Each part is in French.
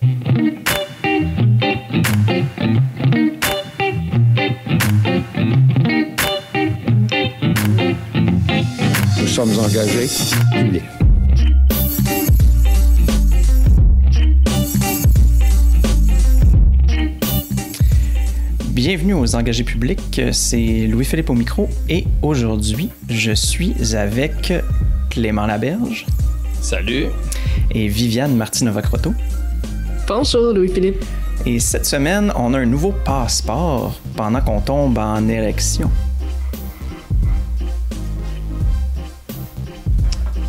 Nous sommes engagés publics. Bienvenue aux engagés publics, c'est Louis-Philippe au micro et aujourd'hui je suis avec Clément Laberge. Salut. Et Viviane Martinova-Croteau. Bonjour Louis-Philippe? Et cette semaine, on a un nouveau passeport pendant qu'on tombe en élection.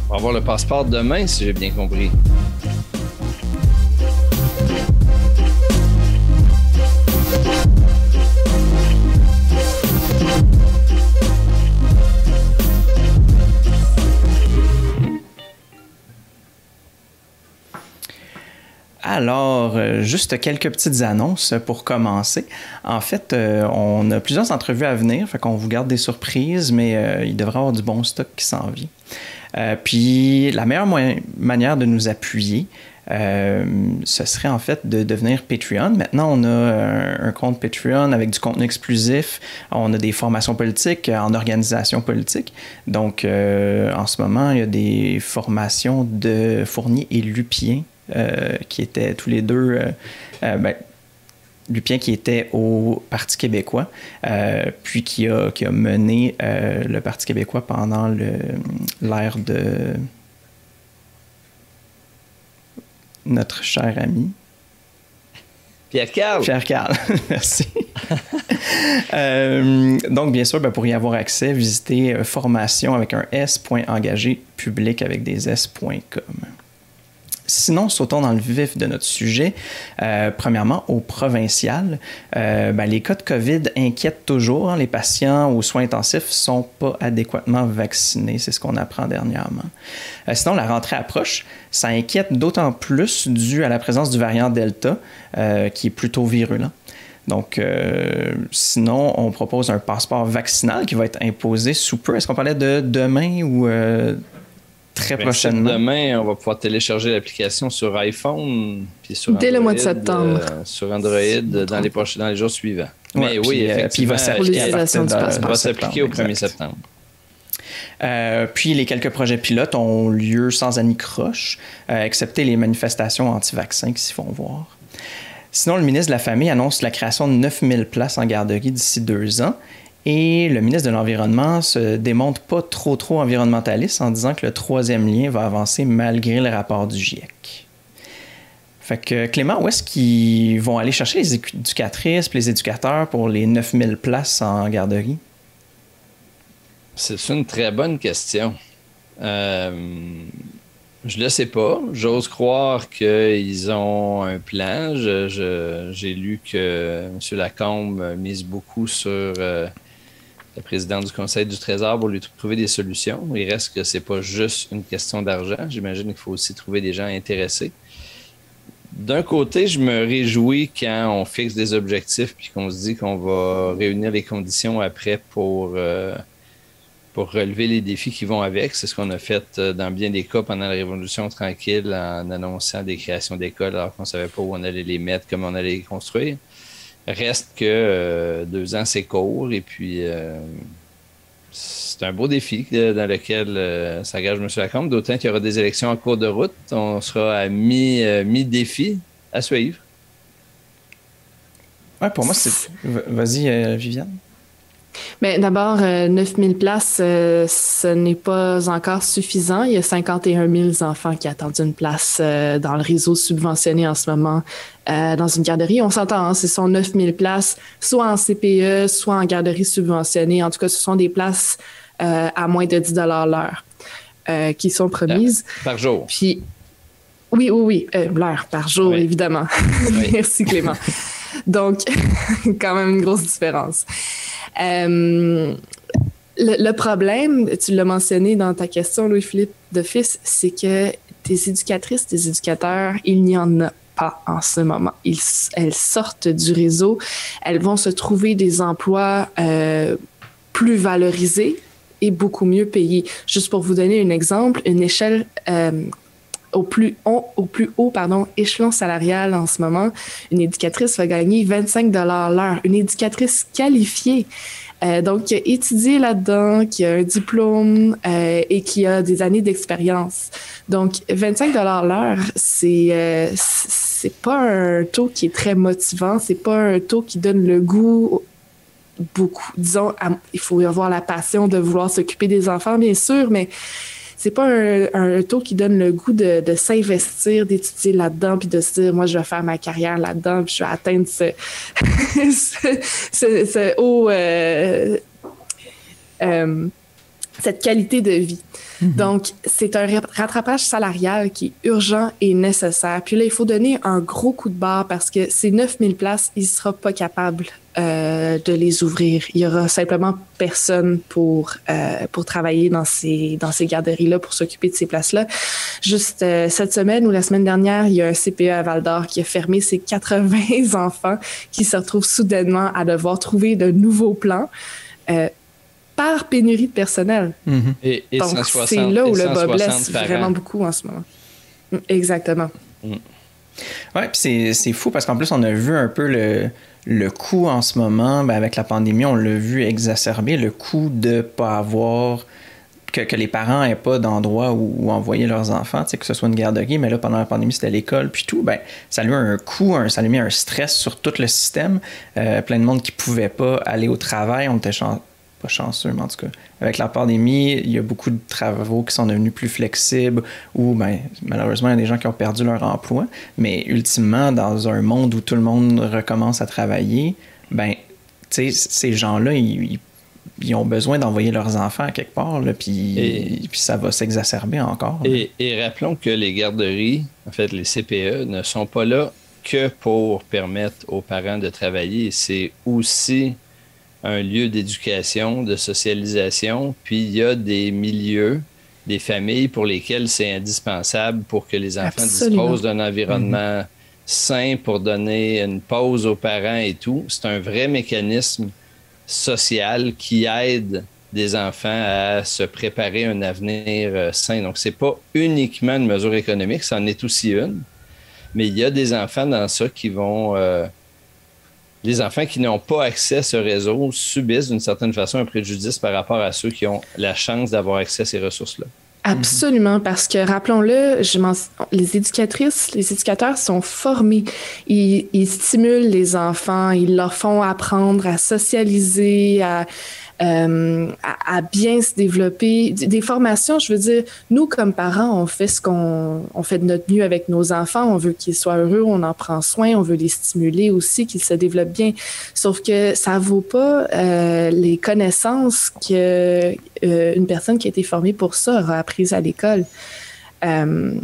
On va avoir le passeport demain, si j'ai bien compris. Alors, euh, juste quelques petites annonces pour commencer. En fait, euh, on a plusieurs entrevues à venir, fait qu'on vous garde des surprises, mais euh, il devrait y avoir du bon stock qui s'en vient. puis, la meilleure manière de nous appuyer, ce serait en fait de devenir Patreon. Maintenant, on a un, compte Patreon avec du contenu exclusif. On a des formations politiques en organisation politique. Donc, en ce moment, il y a des formations de Fournier et Lupien qui étaient tous les deux. Euh, euh, ben, Lupien qui était au Parti québécois, puis qui a, qui a mené le Parti québécois pendant l'ère de notre cher ami. Pierre Carl. Pierre Carl, merci. donc, bien sûr, ben, pour y avoir accès, visitez formation avec un s.engagé public avec des s.com. Sinon, sautons dans le vif de notre sujet. Euh, premièrement, au provincial, euh, ben, les cas de COVID inquiètent toujours. Hein. Les patients aux soins intensifs ne sont pas adéquatement vaccinés. C'est ce qu'on apprend dernièrement. Euh, sinon, la rentrée approche. Ça inquiète d'autant plus dû à la présence du variant Delta, qui est plutôt virulent. Donc, sinon, on propose un passeport vaccinal qui va être imposé sous peu. Est-ce qu'on parlait de demain ou très ben, prochainement. Demain, on va pouvoir télécharger l'application sur iPhone puis sur Dès le mois de septembre. Euh, sur Android dans les, prochains, dans les jours suivants. Mais oui, euh, puis il va s'appliquer au 1er septembre. Euh, puis les quelques projets pilotes ont lieu sans anicroche, excepté les manifestations anti-vaccins qui s'y font voir. Sinon, le ministre de la Famille annonce la création de 9000 places en garderie d'ici deux ans et le ministre de l'Environnement se démontre pas trop trop environnementaliste en disant que le troisième lien va avancer malgré le rapport du GIEC. Fait que Clément, où est-ce qu'ils vont aller chercher les éducatrices les éducateurs pour les 9000 places en garderie? C'est une très bonne question. Euh, je ne le sais pas. J'ose croire qu'ils ont un plan. J'ai lu que M. Lacombe mise beaucoup sur euh, le président du Conseil du Trésor pour lui trouver des solutions. Il reste que c'est pas juste une question d'argent. J'imagine qu'il faut aussi trouver des gens intéressés. D'un côté, je me réjouis quand on fixe des objectifs puis qu'on se dit qu'on va réunir les conditions après pour, euh, pour relever les défis qui vont avec. C'est ce qu'on a fait euh, dans bien des cas pendant la Révolution tranquille en annonçant des créations d'écoles alors qu'on ne savait pas où on allait les mettre, comment on allait les construire. Reste que euh, deux ans, c'est court et puis euh, c'est un beau défi euh, dans lequel s'engage M. Lacombe, d'autant qu'il y aura des élections en cours de route. On sera à mi-défi à suivre. Ouais, pour moi, c'est. Vas-y, Viviane. Mais d'abord, 9000 places, ce n'est pas encore suffisant. Il y a 51 000 enfants qui attendent une place dans le réseau subventionné en ce moment euh, dans une garderie. On s'entend, hein, ce sont 9000 places, soit en CPE, soit en garderie subventionnée. En tout cas, ce sont des places euh, à moins de 10 l'heure euh, qui sont promises. Par jour. Puis, oui, oui, oui, l'heure par jour, évidemment. Merci, Clément. Donc, quand même une grosse différence. Le, le, problème, tu l'as mentionné dans ta question, Louis-Philippe de Fils, c'est que des éducatrices, des éducateurs, il n'y en a en ce moment. Elles sortent du réseau, elles vont se trouver des emplois euh, plus valorisés et beaucoup mieux payés. Juste pour vous donner un exemple, une échelle euh, au plus, haut, au plus haut pardon, échelon salarial en ce moment, une éducatrice va gagner 25 l'heure. Une éducatrice qualifiée. Euh, donc, qui a étudié là-dedans, qui a un diplôme et qui a des années d'expérience. Donc, 25 l'heure, c'est c'est pas un taux qui est très motivant, c'est pas un taux qui donne le goût beaucoup. Disons, il faut avoir la passion de vouloir s'occuper des enfants, bien sûr, mais c'est pas un, taux qui donne le goût de, s'investir, d'étudier là-dedans, puis de se dire, moi, je vais faire ma carrière là-dedans, puis je vais atteindre ce, ce, haut, euh, euh, cette qualité de vie. Mhm. Donc, c'est un rattrapage salarial qui est urgent et nécessaire. Puis là, il faut donner un gros coup de barre parce que ces 9000 places, il ne sera pas capable euh, de les ouvrir. Il y aura simplement personne pour, euh, pour travailler dans ces, dans ces garderies-là, pour s'occuper de ces places-là. Juste euh, cette semaine ou la semaine dernière, il y a un CPE à Val d'Or qui a fermé ses 80 enfants qui se retrouvent soudainement à devoir trouver de nouveaux plans par pénurie de personnel. Mm-hmm. Et, Donc, c'est là où le bas blesse vraiment beaucoup en ce moment. Mm, exactement. Mm. Oui, puis c'est fou parce qu'en plus, on a vu un peu le, le coût en ce moment, ben avec la pandémie, on l'a vu exacerber, le coût de ne pas avoir. Que, que les parents n'aient pas d'endroit où, envoyer leurs enfants, que ce soit une garderie, mais là, pendant la pandémie, c'était l'école, puis tout, ben, ça lui a un coût, ça lui a mis un stress sur tout le système. Euh, plein de monde qui ne pouvait pas aller au travail, on était pas chanceux, mais en tout cas, avec la pandémie, il y a beaucoup de travaux qui sont devenus plus flexibles ou ben, malheureusement, il y a des gens qui ont perdu leur emploi. Mais ultimement, dans un monde où tout le monde recommence à travailler, ben, ces gens-là, ils, ont besoin d'envoyer leurs enfants à quelque part, là, puis, puis ça va s'exacerber encore. Et, et rappelons que les garderies, en fait, les CPE, ne sont pas là que pour permettre aux parents de travailler. C'est aussi un lieu d'éducation, de socialisation, puis il y a des milieux, des familles pour lesquelles c'est indispensable pour que les enfants disposent d'un environnement sain pour donner une pause aux parents et tout. C'est un vrai mécanisme social qui aide des enfants à se préparer un avenir euh, sain. Donc, c'est pas uniquement une mesure économique, c'en est aussi une. Mais il y a des enfants dans ça qui vont euh, les enfants qui n'ont pas accès à ce réseau subissent d'une certaine façon un préjudice par rapport à ceux qui ont la chance d'avoir accès à ces ressources-là. Absolument, parce que rappelons-le, les éducatrices, les éducateurs sont formés. Ils, ils, stimulent les enfants, ils leur font apprendre à socialiser, à, euh, à, bien se développer. Des formations, je veux dire, nous, comme parents, on fait ce qu'on on fait de notre mieux avec nos enfants. On veut qu'ils soient heureux, on en prend soin, on veut les stimuler aussi, qu'ils se développent bien. Sauf que ça vaut pas euh, les connaissances que euh, une personne qui a été formée pour ça aura apprises à l'école. Euh,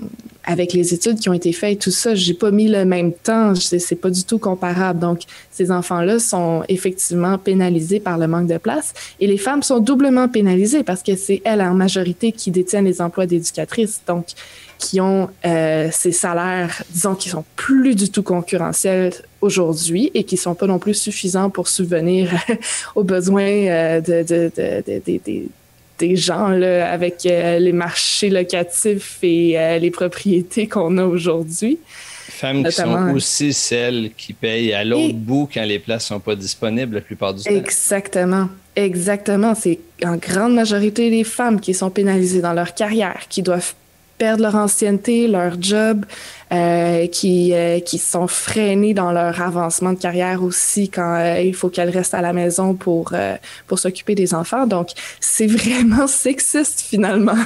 avec les études qui ont été faites, tout ça, j'ai pas mis le même temps. C'est pas du tout comparable. Donc, ces enfants-là sont effectivement pénalisés par le manque de place et les femmes sont doublement pénalisées parce que c'est elles en majorité qui détiennent les emplois d'éducatrices. Donc, qui ont euh, ces salaires, disons, qui sont plus du tout concurrentiels aujourd'hui et qui sont pas non plus suffisants pour subvenir aux besoins euh, des gens là, avec euh, les marchés locatifs et euh, les propriétés qu'on a aujourd'hui. Femmes qui sont aussi celles qui payent à l'autre bout quand les places sont pas disponibles la plupart du temps. Exactement. Exactement. C'est en grande majorité les femmes qui sont pénalisées dans leur carrière, qui doivent perdent leur ancienneté, leur job, euh, qui, euh, qui sont freinés dans leur avancement de carrière aussi quand euh, il faut qu'elles restent à la maison pour, pour s'occuper des enfants. Donc, c'est vraiment sexiste finalement.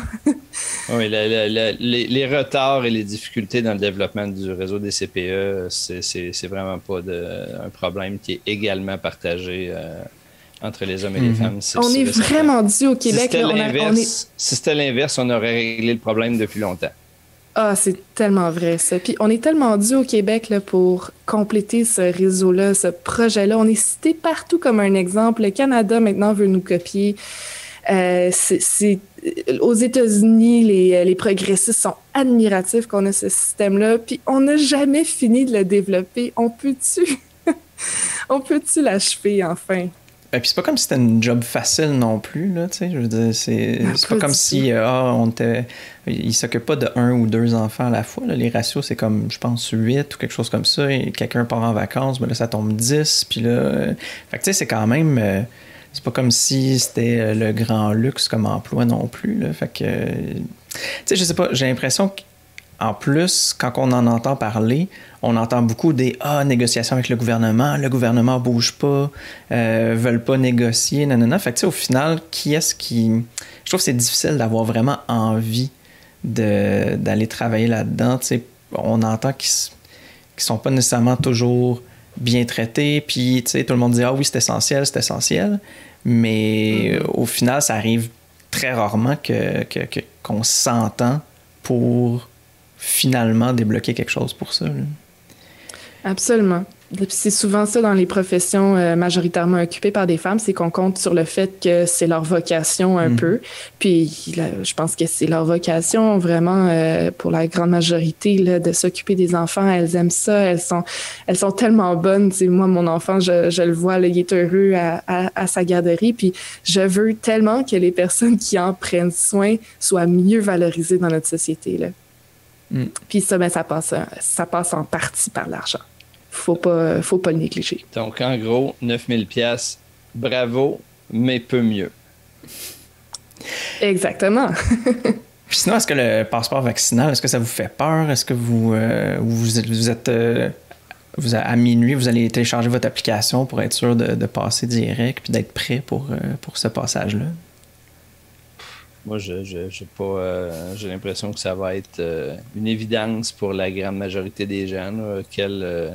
oui, les, retards et les difficultés dans le développement du réseau des CPE, c'est vraiment pas un problème qui est également partagé entre les hommes et les mhm. femmes. on est vraiment dû au Québec. Si c'était l'inverse, on, aurait réglé le problème depuis longtemps. Ah, c'est tellement vrai ça. Puis on est tellement dû au Québec là, pour compléter ce réseau-là, ce projet-là. On est cité partout comme un exemple. Le Canada maintenant veut nous copier. Euh, c'est, aux États-Unis, les, les, progressistes sont admiratifs qu'on ait ce système-là. Puis on n'a jamais fini de le développer. On peut-tu, on peut-tu l'achever enfin? Et puis c'est pas comme si c'était une job facile non plus, là, tu sais. Je veux dire, c'est pas, comme si, euh, ah, on était. Il s'occupe pas de un ou deux enfants à la fois. Là. Les ratios, c'est comme, je pense, 8 ou quelque chose comme ça. Et quelqu'un part en vacances, ben là, ça tombe 10. Puis là. Euh, fait que, tu sais, c'est quand même. Euh, c'est pas comme si c'était le grand luxe comme emploi non plus. Là. Fait que. Tu sais, je sais pas, j'ai l'impression que en plus, quand on en entend parler, on entend beaucoup des ah, négociations avec le gouvernement, le gouvernement bouge pas, euh, veulent pas négocier, nanana. Fait que, au final, qui est-ce qui. Je trouve que c'est difficile d'avoir vraiment envie d'aller travailler là-dedans. On entend qu'ils ne sont pas nécessairement toujours bien traités, puis tout le monde dit Ah oui, c'est essentiel, c'est essentiel. Mais mm-hmm. au final, ça arrive très rarement qu'on que, qu'on s'entend pour finalement débloquer quelque chose pour ça. Absolument. C'est souvent ça dans les professions euh, majoritairement occupées par des femmes, c'est qu'on compte sur le fait que c'est leur vocation un mm. peu. Puis je pense que c'est leur vocation vraiment euh, pour la grande majorité là, de s'occuper des enfants. Elles aiment ça, elles sont, elles sont tellement bonnes. moi, mon enfant, je, je le vois, là, il est heureux à, à, sa garderie. Puis je veux tellement que les personnes qui en prennent soin soient mieux valorisées dans notre société. Là. Mm. Puis ça, ben, ça, passe, ça passe en partie par l'argent. Faut pas, faut pas le négliger. Donc, en gros, 9000 pièces bravo, mais peu mieux. Exactement. Puis sinon, est-ce que le passeport vaccinal, est-ce que ça vous fait peur? Est-ce que vous, euh, vous, êtes, euh, vous à minuit, vous allez télécharger votre application pour être sûr de, passer direct puis d'être prêt pour, euh, pour ce passage-là? Moi, je, pas, euh, j'ai l'impression que ça va être euh, une évidence pour la grande majorité des gens, qu'elle, euh,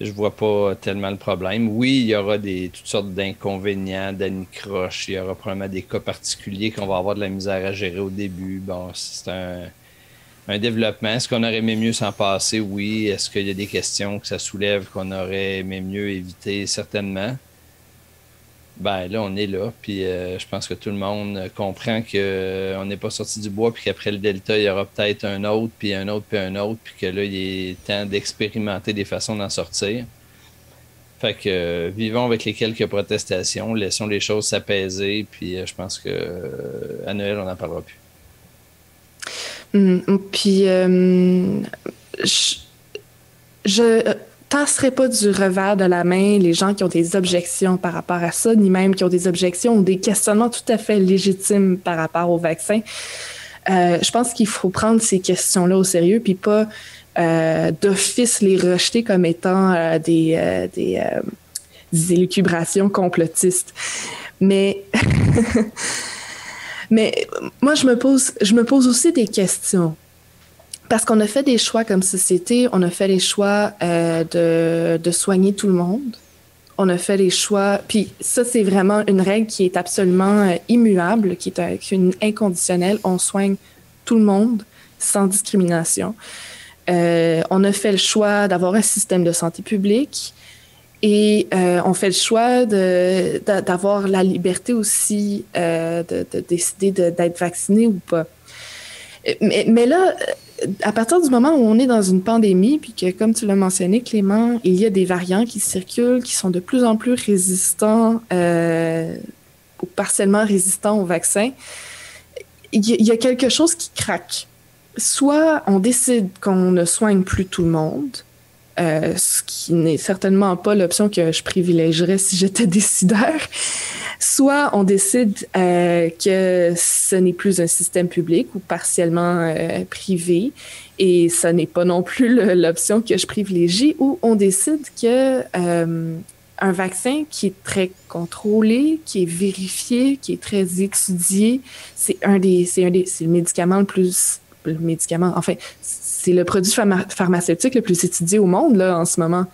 je vois pas tellement le problème. Oui, il y aura des, toutes sortes d'inconvénients, d'anicroches, il y aura probablement des cas particuliers qu'on va avoir de la misère à gérer au début. Bon, c'est un, un développement. Est-ce qu'on aurait aimé mieux s'en passer? Oui. Est-ce qu'il y a des questions que ça soulève qu'on aurait aimé mieux éviter? Certainement ben là, on est là. Puis euh, je pense que tout le monde comprend qu'on euh, n'est pas sorti du bois, puis qu'après le Delta, il y aura peut-être un autre, puis un autre, puis un autre, puis que là, il est temps d'expérimenter des façons d'en sortir. Fait que euh, vivons avec les quelques protestations, laissons les choses s'apaiser, puis je pense que à Noël, on n'en parlera plus. Hum, puis je, je tasserait pas du revers de la main les gens qui ont des objections par rapport à ça, ni même qui ont des objections ou des questionnements tout à fait légitimes par rapport au vaccin. Euh, je pense qu'il faut prendre ces questions-là au sérieux, puis pas euh, d'office les rejeter comme étant euh, des, des, des, élucubrations complotistes. Mais, mais moi, je me pose, je me pose aussi des questions. Parce qu'on a fait des choix comme société, on a fait les choix euh, de, de, soigner tout le monde. On a fait les choix, puis ça c'est vraiment une règle qui est absolument euh, immuable, qui est, une inconditionnelle. On soigne tout le monde sans discrimination. Euh, on a fait le choix d'avoir un système de santé publique et on fait le choix d'avoir la liberté aussi de, de, décider d'être vacciné ou pas. Mais là, à partir du moment où on est dans une pandémie, puis que, comme tu l'as mentionné, Clément, il y a des variants qui circulent, qui sont de plus en plus résistants euh, ou partiellement résistants au vaccin, il y, a quelque chose qui craque. Soit on décide qu'on ne soigne plus tout le monde, euh, ce qui n'est certainement pas l'option que je privilégierais si j'étais décideur. Soit on décide euh, que ce n'est plus un système public ou partiellement euh, privé, et ce n'est pas non plus l'option que je privilégie, ou on décide que euh, un vaccin qui est très contrôlé, qui est vérifié, qui est très étudié, c'est un des, c'est un des, c'est le médicament le plus, le médicament, enfin, c'est le produit pharmaceutique le plus étudié au monde là en ce moment.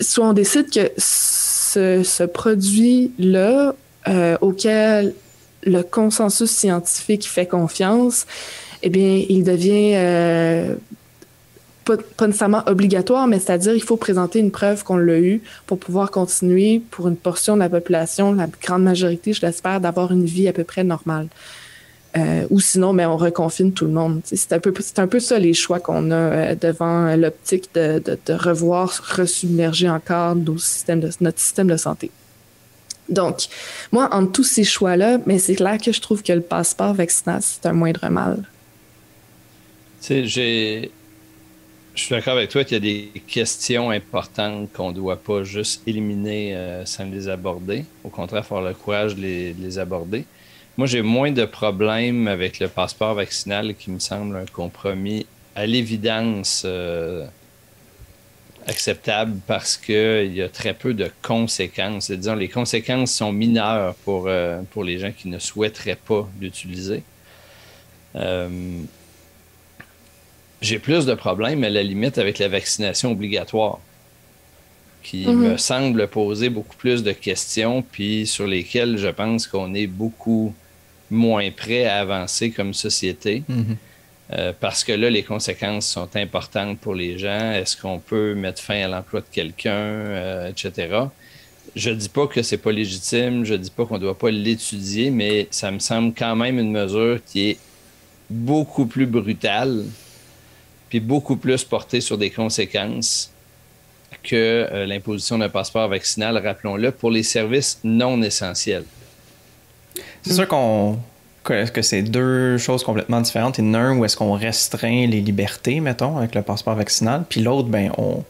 Soit on décide que ce, produit-là, euh, auquel le consensus scientifique fait confiance, eh bien, il devient euh, pas, nécessairement obligatoire, mais c'est-à-dire il faut présenter une preuve qu'on l'a eu pour pouvoir continuer pour une portion de la population, la grande majorité, je l'espère, d'avoir une vie à peu près normale. Euh, ou sinon, mais ben, on reconfine tout le monde. C'est un, peu, un peu ça les choix qu'on a euh, devant l'optique de, de, de, revoir resubmerger encore notre système de santé. Donc, moi, entre tous ces choix-là, mais c'est clair que je trouve que le passeport vaccinal, c'est un moindre mal. Je suis d'accord avec toi qu'il y a des questions importantes qu'on ne doit pas juste éliminer euh, sans les aborder. Au contraire, il faut avoir le courage de les, aborder. Moi, j'ai moins de problèmes avec le passeport vaccinal qui me semble un compromis à l'évidence euh, acceptable parce qu'il y a très peu de conséquences. Disons, les conséquences sont mineures pour, euh, pour les gens qui ne souhaiteraient pas l'utiliser. Euh, j'ai plus de problèmes à la limite avec la vaccination obligatoire, qui mhm. me semble poser beaucoup plus de questions, puis sur lesquelles je pense qu'on est beaucoup moins prêt à avancer comme société. Mhm. Euh, parce que là, les conséquences sont importantes pour les gens. Est-ce qu'on peut mettre fin à l'emploi de quelqu'un, euh, etc. Je ne dis pas que c'est pas légitime, je ne dis pas qu'on ne doit pas l'étudier, mais ça me semble quand même une mesure qui est beaucoup plus brutale, puis beaucoup plus portée sur des conséquences que euh, l'imposition d'un passeport vaccinal, rappelons-le, pour les services non essentiels. C'est sûr qu'on que c'est deux choses complètement différentes? Il où est-ce qu'on restreint les libertés, mettons, avec le passeport vaccinal, puis l'autre, ben, on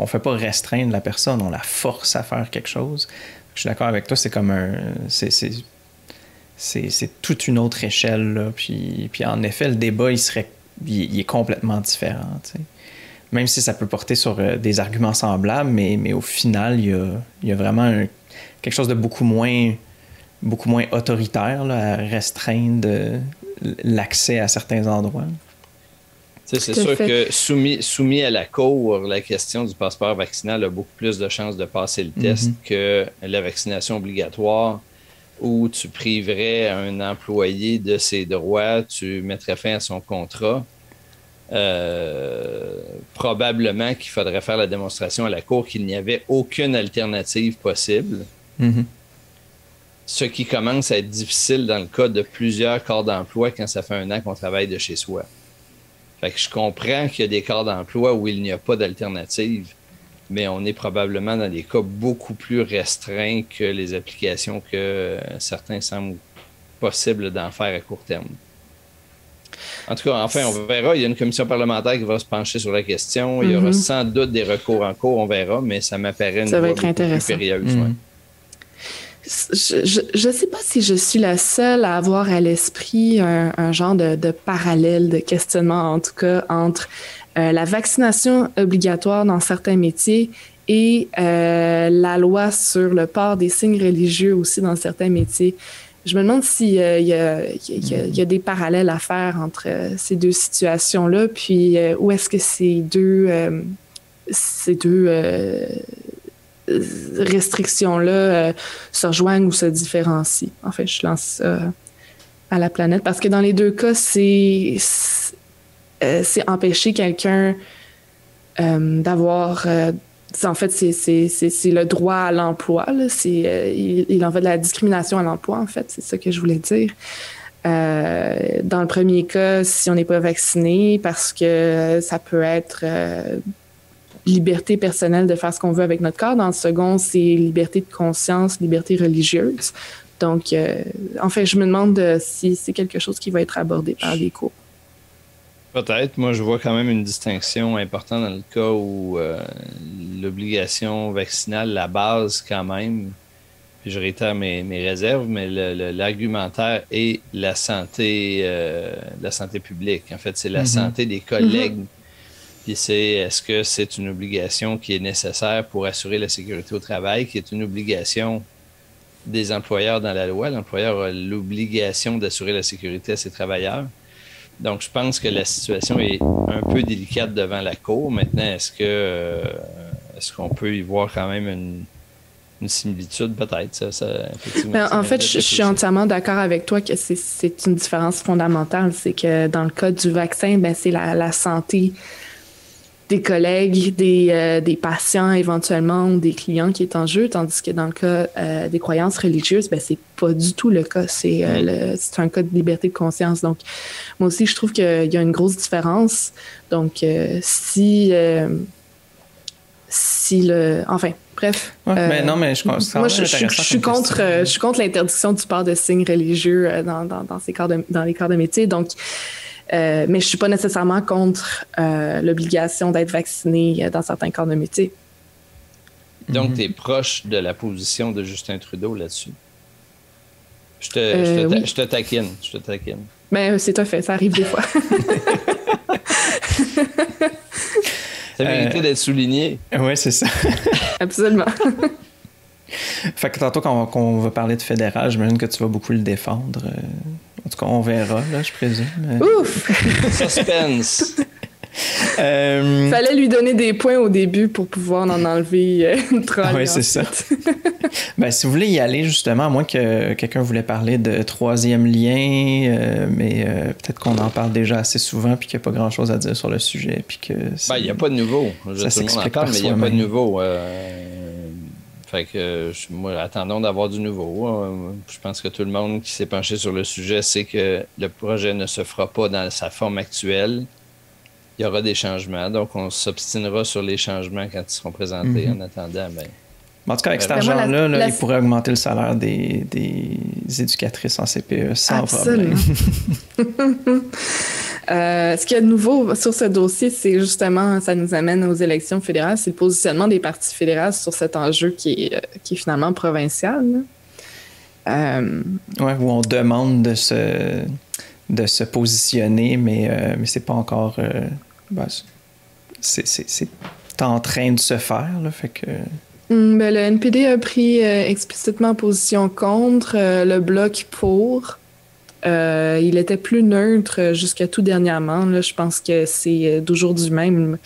ne fait pas restreindre la personne, on la force à faire quelque chose. Je suis d'accord avec toi, c'est comme un. C'est toute une autre échelle, Puis, puis en effet, le débat, il serait. Il, est complètement différent, Même si ça peut porter sur euh, des arguments semblables, mais, mais au final, il y a, il y a vraiment quelque chose de beaucoup moins beaucoup moins autoritaire à restreindre l'accès à certains endroits. C'est sûr que soumis, soumis à la Cour, la question du passeport vaccinal a beaucoup plus de chances de passer le test mhm. que la vaccination obligatoire où tu priverais un employé de ses droits, tu mettrais fin à son contrat. Euh, probablement qu'il faudrait faire la démonstration à la Cour qu'il n'y avait aucune alternative possible. Mhm ce qui commence à être difficile dans le cas de plusieurs corps d'emploi quand ça fait un an qu'on travaille de chez soi. Fait que je comprends qu'il y a des corps d'emploi où il n'y a pas d'alternative, mais on est probablement dans des cas beaucoup plus restreints que les applications que certains semblent possibles d'en faire à court terme. En tout cas, enfin, on verra. Il y a une commission parlementaire qui va se pencher sur la question. Il y aura mm-hmm. sans doute des recours en cours, on verra, mais ça m'apparaît une ça va être intéressant. plus périlleuse. Mm-hmm je ne sais pas si je suis la seule à avoir à l'esprit un, genre de, parallèle, de questionnement en tout cas, entre euh, la vaccination obligatoire dans certains métiers et euh, la loi sur le port des signes religieux aussi dans certains métiers. Je me demande s'il y, y, a des parallèles à faire entre ces deux situations-là, puis où est-ce que ces deux, ces deux restrictions-là euh, se rejoignent ou se différencient. En fait, je lance ça à la planète parce que dans les deux cas, c'est euh, c'est empêcher quelqu'un euh, d'avoir en fait, c'est le droit à l'emploi. Il, il en va de la discrimination à l'emploi, en fait. C'est ça que je voulais dire. dans le premier cas, si on n'est pas vacciné, parce que ça peut être liberté personnelle de faire ce qu'on veut avec notre corps. Dans le second, c'est liberté de conscience, liberté religieuse. Donc, euh, en fait, je me demande euh, si c'est quelque chose qui va être abordé par les cours. Peut-être. Moi, je vois quand même une distinction importante dans le cas où euh, l'obligation vaccinale, la base quand même, puis je réitère mes, réserves, mais l'argumentaire est la santé, la santé publique. En fait, c'est la mm-hmm. santé des collègues mm-hmm. Puis c'est est-ce que c'est une obligation qui est nécessaire pour assurer la sécurité au travail, qui est une obligation des employeurs dans la loi? L'employeur a l'obligation d'assurer la sécurité à ses travailleurs. Donc, je pense que la situation est un peu délicate devant la Cour. Maintenant, est-ce que euh, est-ce qu'on peut y voir quand même une, similitude? Peut-être. Ben, en fait, je, suis entièrement d'accord avec toi que c'est une différence fondamentale. C'est que dans le cas du vaccin, ben, c'est la, la, santé des collègues, des, euh, des, patients éventuellement ou des clients qui est en jeu, tandis que dans le cas euh, des croyances religieuses, ben, c'est pas du tout le cas. C'est euh, c'est un cas de liberté de conscience. Donc, moi aussi, je trouve qu'il y a une grosse différence. Donc, si si le enfin bref mais non mais je, moi je, suis contre je suis contre l'interdiction du port de signes religieux dans, dans, dans ces corps de, dans les corps de métier donc euh, mais je suis pas nécessairement contre euh, l'obligation d'être vacciné dans certains corps de métier. Donc, mhm. tu es proche de la position de Justin Trudeau là-dessus? Je te, je, te, euh, je te, taquine. Je te taquine. Mais ben, c'est tout fait, ça arrive des fois. ça mérité d'être souligné. Oui, c'est ça. Absolument. fait que tantôt, quand on, va parler de fédéral, j'imagine que tu vas beaucoup le défendre. En tout cas, on verra, là, je présume. Ouf! Suspense! Euh... Fallait lui donner des points au début pour pouvoir en enlever euh, une Oui, c'est ça. ben, si vous voulez y aller, justement, à moins que quelqu'un voulait parler de troisième lien, euh, mais euh, peut-être qu'on en parle déjà assez souvent puis qu'il n'y a pas grand-chose à dire sur le sujet. Puis que ben, il n'y a pas de nouveau. Ça s'explique mais il n'y a pas de nouveau. Fait que moi, attendons d'avoir du nouveau. Hein. Je pense que tout le monde qui s'est penché sur le sujet sait que le projet ne se fera pas dans sa forme actuelle. Il y aura des changements, donc on s'obstinera sur les changements quand ils seront présentés. Mhm. En attendant, ben, en tout cas, avec cet argent-là, il pourrait augmenter le salaire des, des éducatrices en CPE sans problème. Euh, ce qu'il y a de nouveau sur ce dossier, c'est justement, ça nous amène aux élections fédérales, c'est le positionnement des partis fédéraux sur cet enjeu qui est, euh, qui est finalement provincial. Euh... Oui, où on demande de se, de se positionner, mais, euh, mais c'est pas encore. Ben, c'est en train de se faire, là, fait que. Mm, ben, le NPD a pris euh, explicitement position contre, euh, le bloc pour. Euh, il était plus neutre jusqu'à tout dernièrement. Là, je pense que c'est d'aujourd'hui même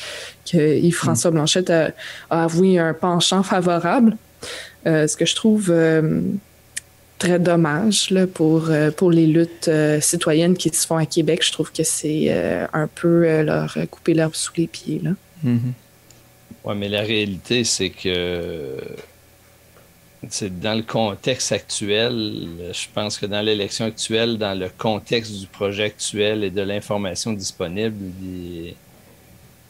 que Yves-François mm. Blanchette a, avoué un penchant favorable. ce que je trouve très dommage là, pour, pour les luttes citoyennes qui se font à Québec. Je trouve que c'est un peu leur couper l'herbe sous les pieds. Là. Mm-hmm. Oui, mais la réalité, c'est que c'est dans le contexte actuel, je pense que dans l'élection actuelle, dans le contexte du projet actuel et de l'information disponible,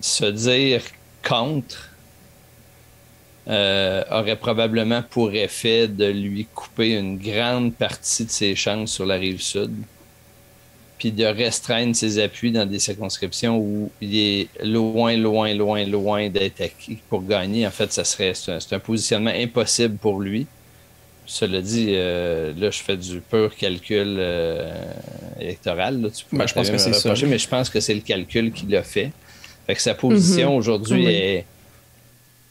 se dire contre euh, aurait probablement pour effet de lui couper une grande partie de ses chances sur la rive sud puis de restreindre ses appuis dans des circonscriptions où il est loin, loin, loin, loin d'être acquis pour gagner. En fait, ça serait c'est un, positionnement impossible pour lui. Cela dit, euh, là, je fais du pur calcul euh, électoral. Tu ben, je pense que c'est ça. Mais je pense que c'est le calcul qu'il a fait. Fait que sa position mm-hmm. aujourd'hui est,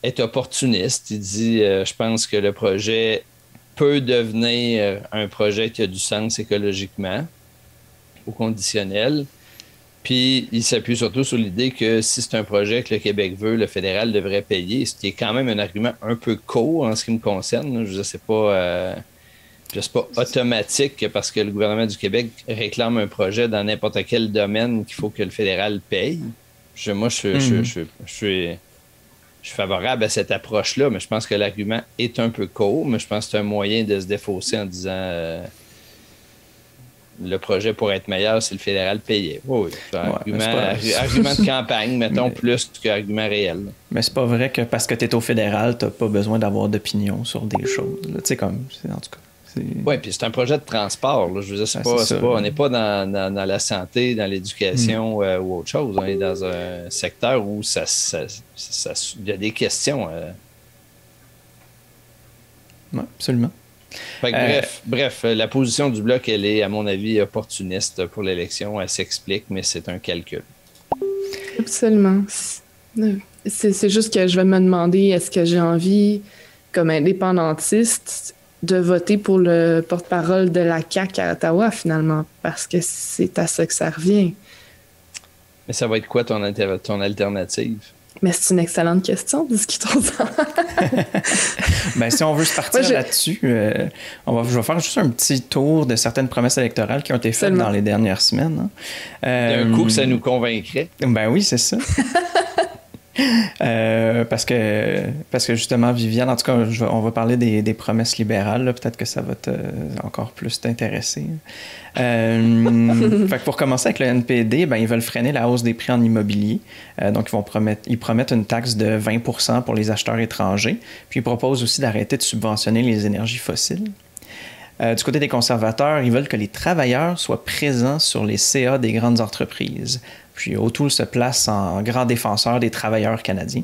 est, opportuniste. Il dit euh, Je pense que le projet peut devenir un projet qui a du sens écologiquement au conditionnel. Puis il s'appuie surtout sur l'idée que si c'est un projet que le Québec veut, le fédéral devrait payer, ce qui est quand même un argument un peu court en ce qui me concerne. Je ne sais pas, euh, pas automatique parce que le gouvernement du Québec réclame un projet dans n'importe quel domaine qu'il faut que le fédéral paye. moi, je, je, je, je, suis, favorable à cette approche-là, mais je pense que l'argument est un peu court, mais je pense que c'est un moyen de se défausser en disant. Euh, le projet pour être meilleur, c'est le fédéral payé. Oui, oui. argument, de campagne, mettons, plus qu'argument réel. Mais c'est pas vrai que parce que tu es au fédéral, tu pas besoin d'avoir d'opinion sur des choses. Tu sais, comme, en tout cas. Oui, puis c'est un projet de transport. Je veux dire, pas, on n'est pas dans, la santé, dans l'éducation hmm. euh, ou autre chose. On est dans un secteur où ça, il y a des questions. Euh. Oui, absolument. Euh, bref, bref, la position du bloc, elle est, à mon avis, opportuniste pour l'élection. Elle s'explique, mais c'est un calcul. Absolument. C'est juste que je vais me demander est-ce que j'ai envie, comme indépendantiste, de voter pour le porte-parole de la CAQ à Ottawa, finalement, parce que c'est à ça que ça revient. Mais ça va être quoi ton, ton alternative? Mais c'est une excellente question, discutons-en. ben, si on veut se partir là-dessus, euh, on va, je vais faire juste un petit tour de certaines promesses électorales qui ont été faites dans les dernières semaines. Hein. D'un coup, ça nous convaincrait. Ben oui, c'est ça. Euh, parce, que, parce que justement, Viviane, en tout cas, on va parler des, promesses libérales. Peut-être que ça va te, encore plus t'intéresser. Euh, pour commencer avec le NPD, ben, ils veulent freiner la hausse des prix en immobilier. Euh, donc, ils, vont promettre, ils promettent une taxe de 20% pour les acheteurs étrangers. Puis, ils proposent aussi d'arrêter de subventionner les énergies fossiles. du côté des conservateurs, ils veulent que les travailleurs soient présents sur les CA des grandes entreprises. Puis O'Toole se place en grand défenseur des travailleurs canadiens.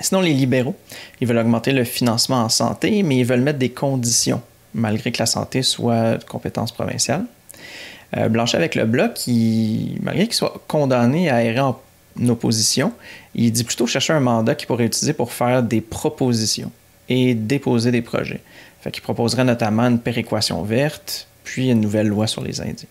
Sinon, les libéraux, ils veulent augmenter le financement en santé, mais ils veulent mettre des conditions, malgré que la santé soit de compétence provinciale. Euh, Blanchet avec le Bloc, malgré qu'il soit condamné à errer en opposition, il dit plutôt chercher un mandat qu'il pourrait utiliser pour faire des propositions et déposer des projets. Fait qu'il proposerait notamment une péréquation verte, puis une nouvelle loi sur les Indiens.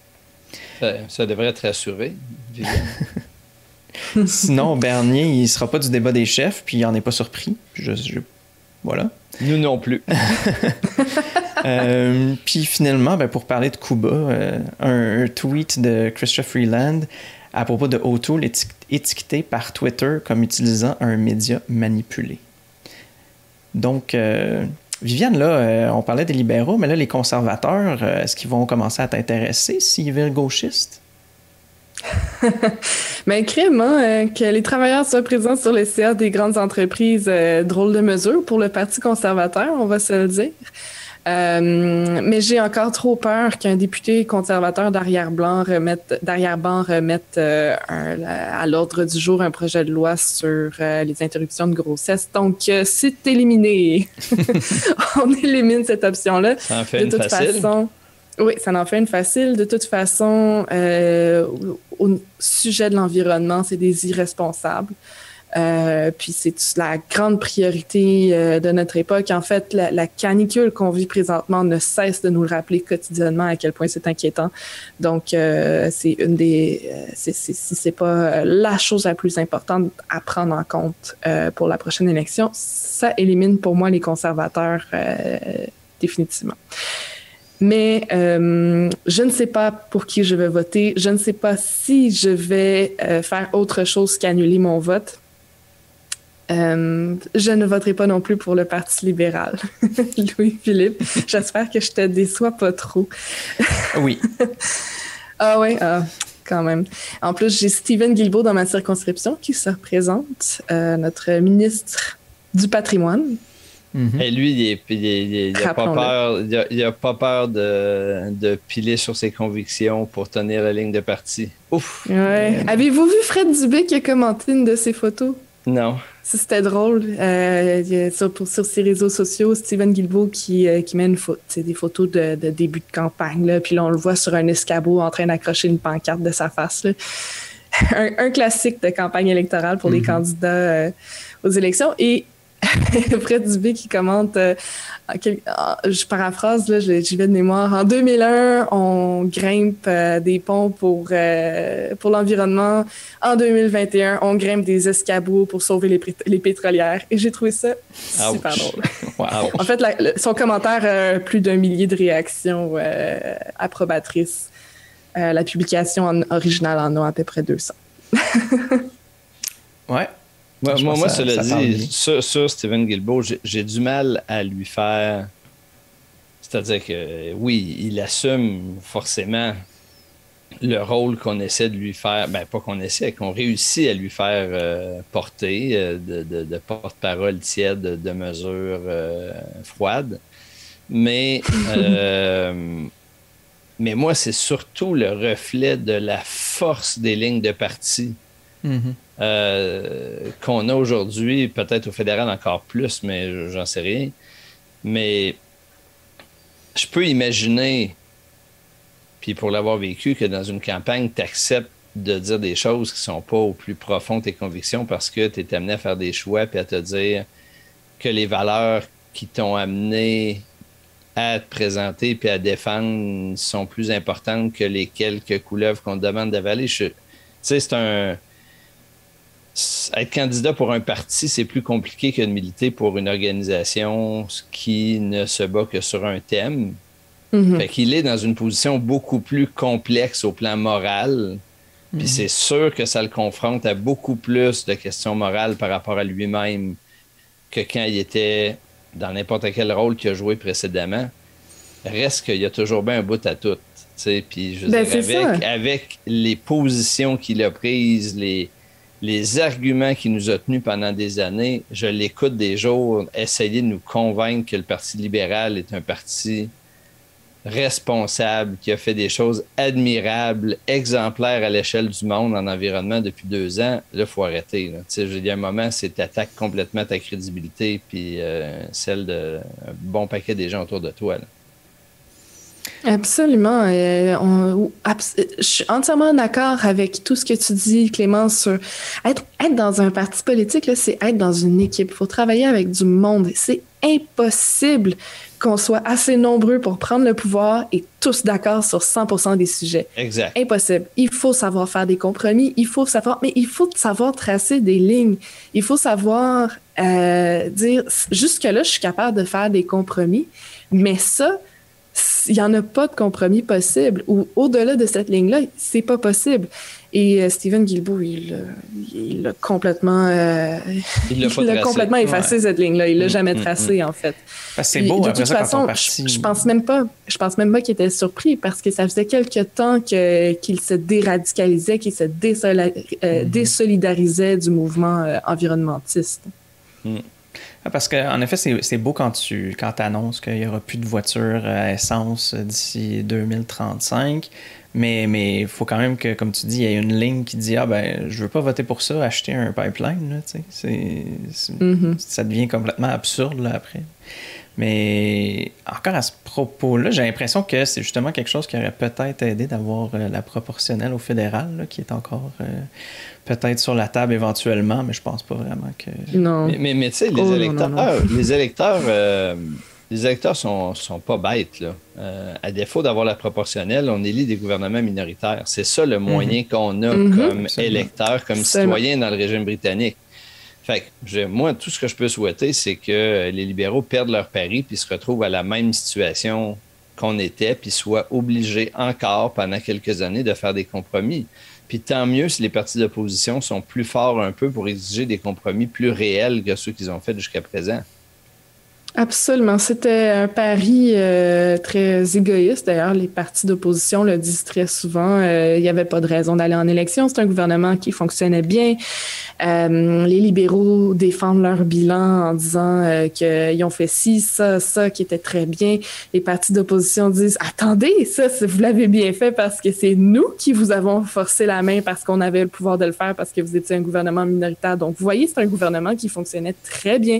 Ça, devrait être assuré. Sinon, Bernier, il ne sera pas du débat des chefs, puis il n'en est pas surpris. Voilà. Nous non plus. Euh, puis finalement, ben, pour parler de Cuba, euh, un, tweet de Christopher Freeland à propos de O'Toole étiqueté par Twitter comme utilisant un média manipulé. Donc, euh, Viviane, là, euh, on parlait des libéraux, mais là, les conservateurs, euh, est-ce qu'ils vont commencer à t'intéresser s'ils veulent gauchistes? Mais crème, hein, que les travailleurs soient présents sur les CA des grandes entreprises, drôle de mesure pour le Parti conservateur, on va se le dire. Euh, mais j'ai encore trop peur qu'un député conservateur d'arrière-blanc remette, d'arrière-ban remette euh, à l'ordre du jour un projet de loi sur euh, les interruptions de grossesse. Donc, c'est éliminé. On élimine cette option-là. Ça en fait de toute façon. Oui, ça en fait une facile. De toute façon, au sujet de l'environnement, c'est des irresponsables. Euh, puis c'est la grande priorité euh, de notre époque. En fait, la, canicule qu'on vit présentement ne cesse de nous le rappeler quotidiennement à quel point c'est inquiétant. Donc, euh, c'est une des, si c'est pas la chose la plus importante à prendre en compte pour la prochaine élection, ça élimine pour moi les conservateurs définitivement. Mais je ne sais pas pour qui je vais voter. Je ne sais pas si je vais faire autre chose qu'annuler mon vote. Euh, je ne voterai pas non plus pour le Parti libéral. Louis-Philippe, j'espère que je te déçois pas trop. oui. ah oui, ah, quand même. En plus, j'ai Stephen Guilbeault dans ma circonscription qui se représente, euh, notre ministre du patrimoine. Mhm. Et lui, il n'a pas peur, il a, pas peur de, de, piler sur ses convictions pour tenir la ligne de parti. Ouf! Ouais. Avez-vous vu Fred Dubé qui a commenté une de ses photos? Non. C'était drôle. Euh, sur, sur, ses réseaux sociaux, Steven Guilbeault qui, euh, qui met une des photos de, de, début de campagne. Là, puis là, on le voit sur un escabeau en train d'accrocher une pancarte de sa face. Un, un, classique de campagne électorale pour les mm-hmm. candidats euh, aux élections. Et Fred Dubé qui commente, euh, je paraphrase, là, j'y vais de mémoire. En 2001, on grimpe euh, des ponts pour, euh, pour l'environnement. En 2021, on grimpe des escabeaux pour sauver les, les pétrolières. Et j'ai trouvé ça super drôle. en fait, son commentaire a plus d'un millier de réactions approbatrices. la publication en, originale en a à peu près 200. ouais, moi, moi, moi cela dit, sur, sur, Steven Guilbeault, j'ai du mal à lui faire. C'est-à-dire que oui, il assume forcément le rôle qu'on essaie de lui faire, ben pas qu'on essaie, qu'on réussit à lui faire euh, porter euh, de, porte-parole tiède, de mesures euh, froides. Mais, mais moi, c'est surtout le reflet de la force des lignes de parti. Euh, qu'on a aujourd'hui, peut-être au fédéral encore plus, mais j'en sais rien. Mais je peux imaginer, puis pour l'avoir vécu, que dans une campagne, tu acceptes de dire des choses qui sont pas au plus profond de tes convictions parce que tu es amené à faire des choix puis à te dire que les valeurs qui t'ont amené à te présenter puis à défendre sont plus importantes que les quelques couleuvres qu'on te demande d'avaler. Tu sais, c'est un être candidat pour un parti, c'est plus compliqué que de militer pour une organisation qui ne se bat que sur un thème. Mm Fait qu'il est dans une position beaucoup plus complexe au plan moral Puis mhm. c'est sûr que ça le confronte à beaucoup plus de questions morales par rapport à lui-même que quand il était dans n'importe quel rôle qu'il a joué précédemment. Reste qu'il y a toujours bien un bout à tout. Puis je ben, avec, avec, les positions qu'il a prises, les, les arguments qu'il nous a tenus pendant des années, je l'écoute des jours essayer de nous convaincre que le Parti libéral est un parti responsable, qui a fait des choses admirables, exemplaires à l'échelle du monde en environnement depuis deux ans, là, il faut arrêter. Il y a un moment, c'est attaque complètement ta crédibilité puis euh, celle d'un bon paquet des gens autour de toi. Absolument. Euh, je suis entièrement d'accord avec tout ce que tu dis, Clémence, sur être, être dans un parti politique, c'est être dans une équipe. Il faut travailler avec du monde. C'est impossible qu'on soit assez nombreux pour prendre le pouvoir et tous d'accord sur 100% des sujets. Exact. Impossible. Il faut savoir faire des compromis, il faut savoir, mais il faut savoir tracer des lignes. Il faut savoir euh, dire, jusque-là, je suis capable de faire des compromis, mais ça, il n'y en a pas de compromis possible. Ou au-delà de cette ligne-là, c'est pas possible. Et euh, Stephen Guilbeault, il l'a complètement, euh, il l'a complètement effacé cette ligne-là. Il l'a mm, jamais mm, tracé mm. en fait. C'est beau. De toute façon, je, pense même pas, je pense même pas qu'il était surpris parce que ça faisait quelque temps qu'il se déradicalisait, qu'il se euh, désolidarisait du mouvement environnementiste. Ah, parce qu'en effet, c'est beau quand tu quand annonces qu'il n'y aura plus de voitures à essence d'ici 2035. Mais il faut quand même que, comme tu dis, il y ait une ligne qui dit Ah, ben, je veux pas voter pour ça, acheter un pipeline. Là, mm-hmm. Ça devient complètement absurde là, après. Mais encore à ce propos-là, j'ai l'impression que c'est justement quelque chose qui aurait peut-être aidé d'avoir euh, la proportionnelle au fédéral, qui est encore euh, peut-être sur la table éventuellement, mais je pense pas vraiment que. Non. Mais, mais, tu sais, les, oh, électeurs, les électeurs, euh, les électeurs sont, sont pas bêtes. Là. à défaut d'avoir la proportionnelle, on élit des gouvernements minoritaires. C'est ça le moyen mhm. qu'on a mhm. comme électeur, comme citoyen dans le régime britannique. Fait que, moi, tout ce que je peux souhaiter, c'est que les libéraux perdent leur pari puis se retrouvent à la même situation qu'on était, puis soient obligés encore pendant quelques années de faire des compromis. Puis tant mieux si les partis d'opposition sont plus forts un peu pour exiger des compromis plus réels que ceux qu'ils ont fait jusqu'à présent. Absolument. C'était un pari euh, très égoïste. D'ailleurs, les partis d'opposition le disent très souvent. Euh, il n'y avait pas de raison d'aller en élection. C'est un gouvernement qui fonctionnait bien. Euh, les libéraux défendent leur bilan en disant qu'ils ont fait ci, ça, ça, qui était très bien. Les partis d'opposition disent attendez, ça, vous l'avez bien fait parce que c'est nous qui vous avons forcé la main parce qu'on avait le pouvoir de le faire parce que vous étiez un gouvernement minoritaire. Donc, vous voyez, c'est un gouvernement qui fonctionnait très bien.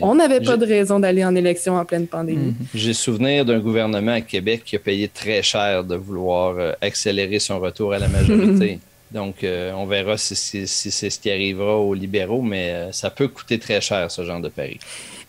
On n'avait pas de raison d'aller aller en élection en pleine pandémie. Mhm. J'ai souvenir d'un gouvernement à Québec qui a payé très cher de vouloir euh, accélérer son retour à la majorité. Donc, euh, on verra si, c'est ce qui arrivera aux libéraux, mais euh, ça peut coûter très cher, ce genre de pari.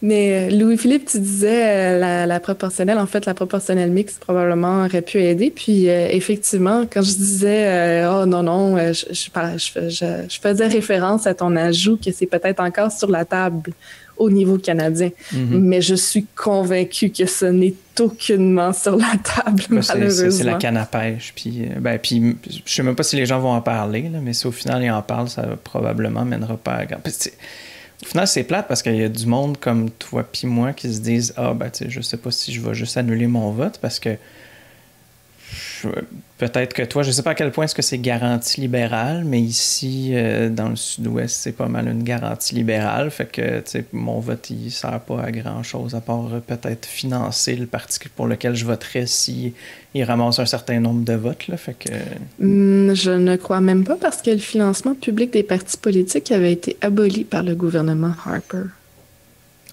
Mais Louis-Philippe, tu disais la, proportionnelle, en fait, la proportionnelle mixte probablement aurait pu aider. Puis effectivement, quand je disais oh non, non, je, je, faisais référence à ton ajout que c'est peut-être encore sur la table au niveau canadien. Mhm. Mais je suis convaincue que ce n'est aucunement sur la table, malheureusement. C'est la canne à pêche. Puis, euh, ben, puis, je sais même pas si les gens vont en parler, là, mais si au final ils en parlent, ça probablement mènera pas à grand. Au final, c'est plate parce qu'il y a du monde comme toi puis moi qui se disent Ah, ben, tu sais, je sais pas si je vais juste annuler mon vote parce que peut-être que toi, je ne sais pas à quel point est-ce que c'est garantie libérale, mais ici, euh, dans le sud-ouest, c'est pas mal une garantie libérale. Fait que, mon vote, il sert pas à grand-chose, à part euh, peut-être financer le parti pour lequel je voterais si il ramasse un certain nombre de votes. Là. Fait que... Hmm, je ne crois même pas parce que le financement public des partis politiques avait été aboli par le gouvernement Harper.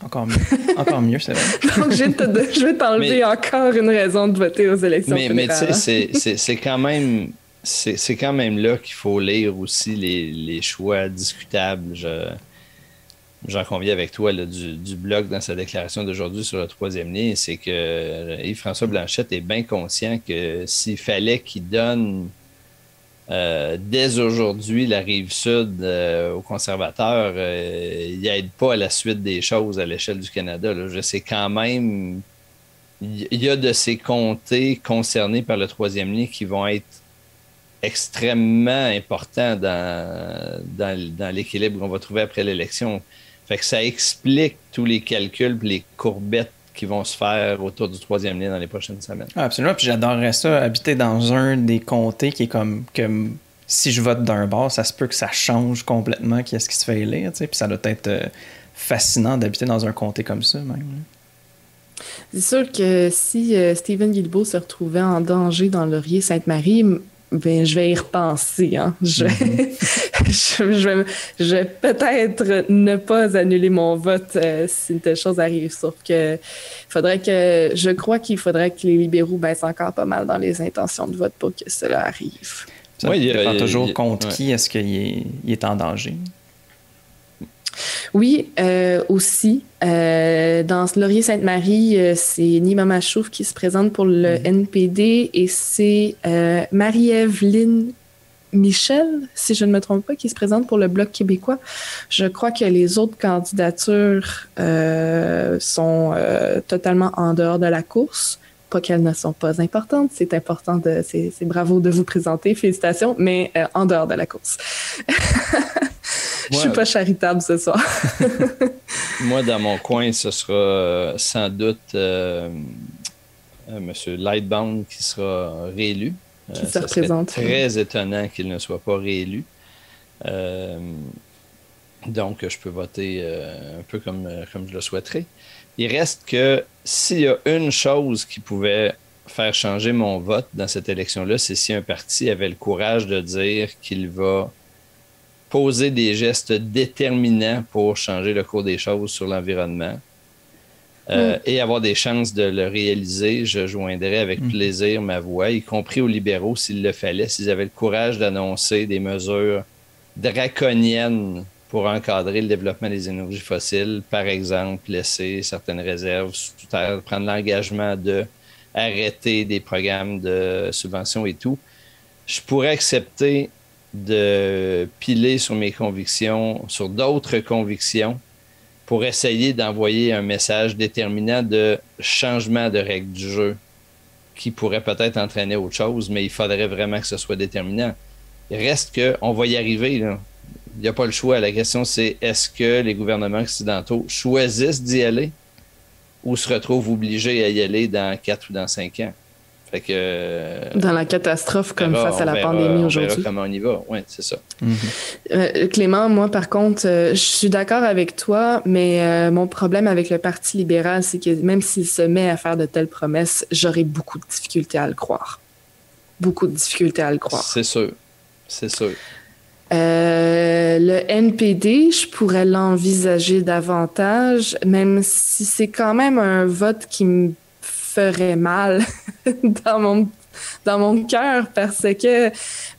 Encore mieux. Encore mieux, c'est vrai. Donc, je vais t'enlever encore une raison de voter aux élections. Mais, mais tu sais, c'est quand même. C'est quand même là qu'il faut lire aussi les, les choix discutables. J'en conviens avec toi du, du, blog dans sa déclaration d'aujourd'hui sur le troisième lien, c'est que Yves-François Blanchette est bien conscient que s'il fallait qu'il donne euh, dès aujourd'hui, la rive sud euh, aux conservateurs, euh, il n'aide pas à la suite des choses à l'échelle du Canada. Je sais quand même, il y a de ces comtés concernés par le troisième lien qui vont être extrêmement important dans, l'équilibre qu'on va trouver après l'élection. Ça explique tous les calculs, les courbettes qui vont se faire autour du troisième lien dans les prochaines semaines. Ah, absolument. Puis j'adorerais ça, habiter dans un des comtés qui est comme que si je vote d'un bord, ça se peut que ça change complètement qui est-ce qui se fait élire. Puis ça doit être euh, fascinant d'habiter dans un comté comme ça, même. C'est sûr que si euh, Stephen Guilbeault se retrouvait en danger dans Laurier-Sainte-Marie, ben, je vais y repenser. Hein. Je, vais, je, vais, peut-être ne pas annuler mon vote euh, si une telle chose arrive. Sauf que faudrait que je crois qu'il faudrait que les libéraux baissent encore pas mal dans les intentions de vote pour que cela arrive. Ça oui, dépend toujours contre qui est-ce qu'il est, est en danger. Oui, euh, aussi. Euh, dans Laurier-Sainte-Marie, euh, c'est Nima Machouf qui se présente pour le mhm. NPD et c'est Marie-Èveline Michel, si je ne me trompe pas, qui se présente pour le Bloc québécois. Je crois que les autres candidatures sont totalement en dehors de la course. Pas qu'elles ne sont pas importantes, c'est important de, c'est bravo de vous présenter, félicitations, mais en dehors de la course. Je suis pas charitable ce soir. moi, dans mon coin, ce sera euh, sans doute euh, euh, M. Lightbound qui sera réélu. Qui se représente. Très étonnant qu'il ne soit pas réélu. donc, je peux voter un peu comme, comme je le souhaiterais. Il reste que s'il y a une chose qui pouvait faire changer mon vote dans cette élection-là, c'est si un parti avait le courage de dire qu'il va poser des gestes déterminants pour changer le cours des choses sur l'environnement euh, mm. et avoir des chances de le réaliser, je joindrais avec mm. plaisir ma voix, y compris aux libéraux s'il le fallait, s'ils avaient le courage d'annoncer des mesures draconiennes pour encadrer le développement des énergies fossiles, par exemple laisser certaines réserves sous terre, prendre l'engagement de arrêter des programmes de subvention et tout. Je pourrais accepter de piler sur mes convictions, sur d'autres convictions, pour essayer d'envoyer un message déterminant de changement de règles du jeu qui pourrait peut-être entraîner autre chose, mais il faudrait vraiment que ce soit déterminant. Il reste qu'on va y arriver. Il n'y a pas le choix. La question, c'est est-ce que les gouvernements occidentaux choisissent d'y aller ou se retrouvent obligés à y aller dans quatre ou dans cinq ans? Euh, Dans la catastrophe comme face à la pandémie aujourd'hui. Comment on y va. Oui, c'est ça. Mhm. Euh, Clément, moi, par contre, euh, je suis d'accord avec toi, mais mon problème avec le Parti libéral, c'est que même s'il se met à faire de telles promesses, j'aurai beaucoup de difficultés à le croire. Beaucoup de difficultés à le croire. C'est sûr. C'est sûr. le NPD, je pourrais l'envisager davantage, même si c'est quand même un vote qui me ferait mal dans mon dans mon cœur parce que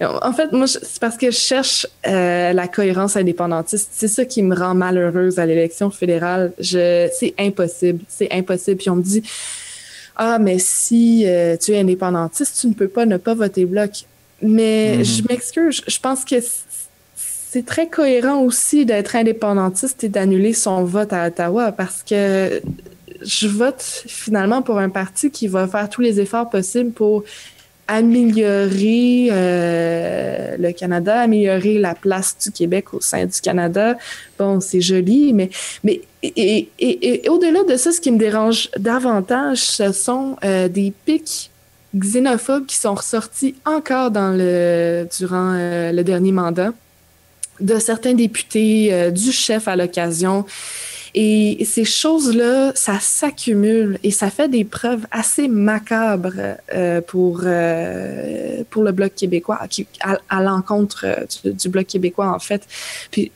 en fait moi c'est parce que je cherche euh, la cohérence indépendantiste. C'est ça qui me rend malheureuse à l'élection fédérale. Je c'est impossible. C'est impossible. Puis on me dit ah mais si euh, tu es indépendantiste tu ne peux pas ne pas voter bloc. Mais mm-hmm. je m'excuse. Je pense que c'est très cohérent aussi d'être indépendantiste et d'annuler son vote à Ottawa parce que je vote finalement pour un parti qui va faire tous les efforts possibles pour améliorer euh, le Canada, améliorer la place du Québec au sein du Canada. Bon, c'est joli, mais, mais et, et, et, au-delà de ça, ce qui me dérange davantage, ce sont euh, des pics xénophobes qui sont ressortis encore dans le durant euh, le dernier mandat de certains députés, du chef à l'occasion. Et ces choses-là, ça s'accumule et ça fait des preuves assez macabres euh, pour, euh, pour le Bloc québécois, à, l'encontre euh, du, Bloc québécois, en fait. Puis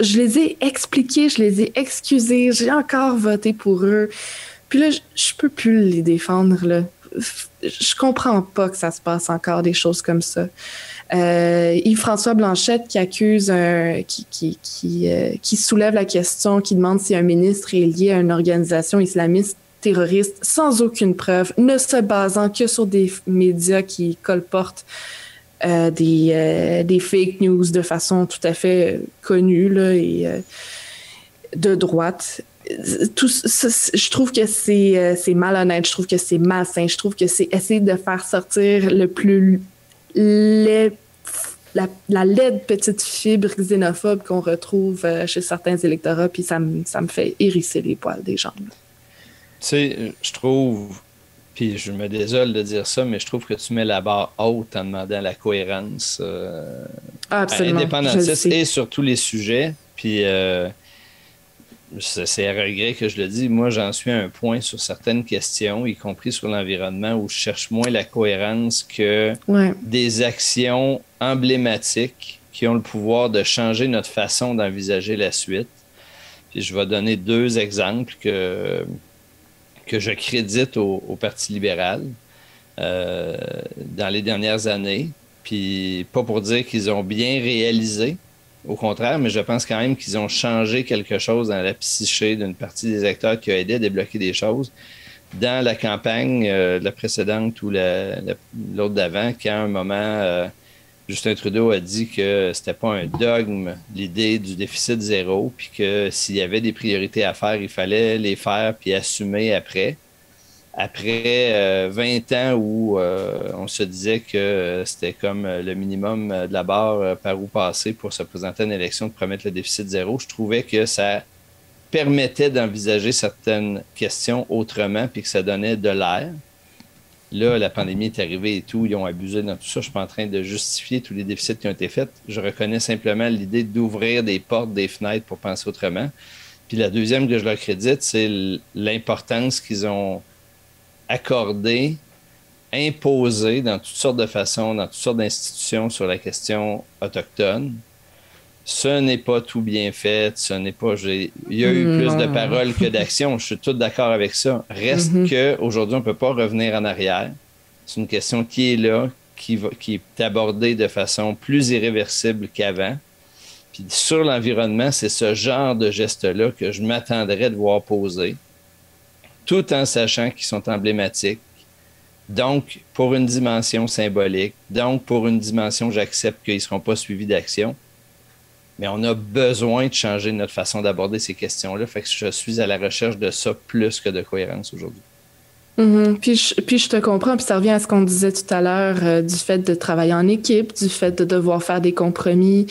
je les ai expliqués, je les ai excusés, j'ai encore voté pour eux. Puis là, je, je peux plus les défendre, là. Je comprends pas que ça se passe encore des choses comme ça. Euh, Yves-François Blanchette qui accuse, euh, qui, soulève la question, qui demande si un ministre est lié à une organisation islamiste terroriste sans aucune preuve, ne se basant que sur des médias qui colportent euh, des, euh, des fake news de façon tout à fait connue et de droite. Tout, je trouve que c'est malhonnête, je trouve que c'est malsain, je trouve que c'est essayer de faire sortir le plus les la, laide petite fibre xénophobe qu'on retrouve euh, chez certains électorats, puis ça, ça me fait hérisser les poils des jambes. Tu sais, je trouve, puis je me désole de dire ça, mais je trouve que tu mets la barre haute en demandant la cohérence euh, ah, indépendantiste et sur tous les sujets. Puis euh, c'est à regret que je le dis. Moi, j'en suis à un point sur certaines questions, y compris sur l'environnement, où je cherche moins la cohérence que des actions emblématiques qui ont le pouvoir de changer notre façon d'envisager la suite. Puis je vais donner deux exemples que, que je crédite au, Parti libéral euh, dans les dernières années. Puis pas pour dire qu'ils ont bien réalisé, au contraire, mais je pense quand même qu'ils ont changé quelque chose dans la psyché d'une partie des acteurs qui a aidé à débloquer des choses. Dans la campagne, euh, la précédente ou l'autre d'avant, quand à un moment, euh, Justin Trudeau a dit que c'était pas un dogme, l'idée du déficit zéro, puis que s'il y avait des priorités à faire, il fallait les faire puis assumer après après 20 euh, ans où euh, on se disait que euh, c'était comme le minimum de la barre par où passer pour se présenter à une élection de promettre le déficit zéro, je trouvais que ça permettait d'envisager certaines questions autrement puis que ça donnait de l'air. Là, la pandémie est arrivée et tout, ils ont abusé dans tout ça. Je ne suis pas en train de justifier tous les déficits qui ont été faits. Je reconnais simplement l'idée d'ouvrir des portes, des fenêtres pour penser autrement. Puis la deuxième que je leur crédite, c'est l'importance qu'ils ont accordé, imposé dans toutes sortes de façons, dans toutes sortes d'institutions sur la question autochtone. Ce n'est pas tout bien fait, ce n'est pas. Il y a eu plus de paroles que d'actions. Je suis tout d'accord avec ça. Reste qu'aujourd'hui, que aujourd'hui, on ne peut pas revenir en arrière. C'est une question qui est là, qui, va, qui est abordée de façon plus irréversible qu'avant. Puis sur l'environnement, c'est ce genre de geste-là que je m'attendrais de voir poser tout en sachant qu'ils sont emblématiques. Donc, pour une dimension symbolique, donc pour une dimension, j'accepte qu'ils ne seront pas suivis d'action. Mais on a besoin de changer notre façon d'aborder ces questions-là. Fait que je suis à la recherche de ça plus que de cohérence aujourd'hui. Mm-hmm. puis, je, puis je te comprends, puis ça revient à ce qu'on disait tout à l'heure euh, du fait de travailler en équipe, du fait de devoir faire des compromis,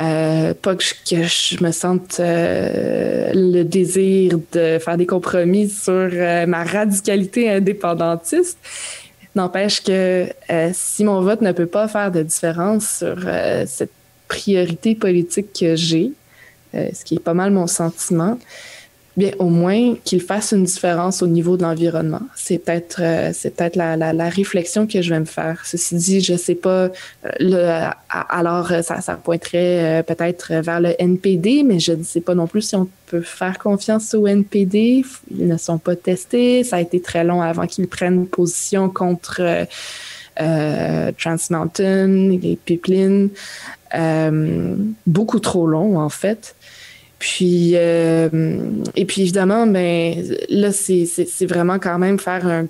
euh, pas que je, me sente euh, le désir de faire des compromis sur ma radicalité indépendantiste. N'empêche que si mon vote ne peut pas faire de différence sur cette priorité politique que j'ai, ce qui est pas mal mon sentiment, bien au moins qu'il fasse une différence au niveau de l'environnement. C'est peut-être euh, peut-être la, la, réflexion que je vais me faire. Ceci dit, je sais pas. Euh, le, alors euh, ça, ça pointerait peut-être vers le NPD, mais je ne sais pas non plus si on peut faire confiance au NPD. Ils ne sont pas testés. Ça a été très long avant qu'ils prennent position contre euh, Trans Mountain, les pipelines. Beaucoup trop long en fait. Puis, euh, et puis évidemment, ben, là, c'est vraiment quand même faire un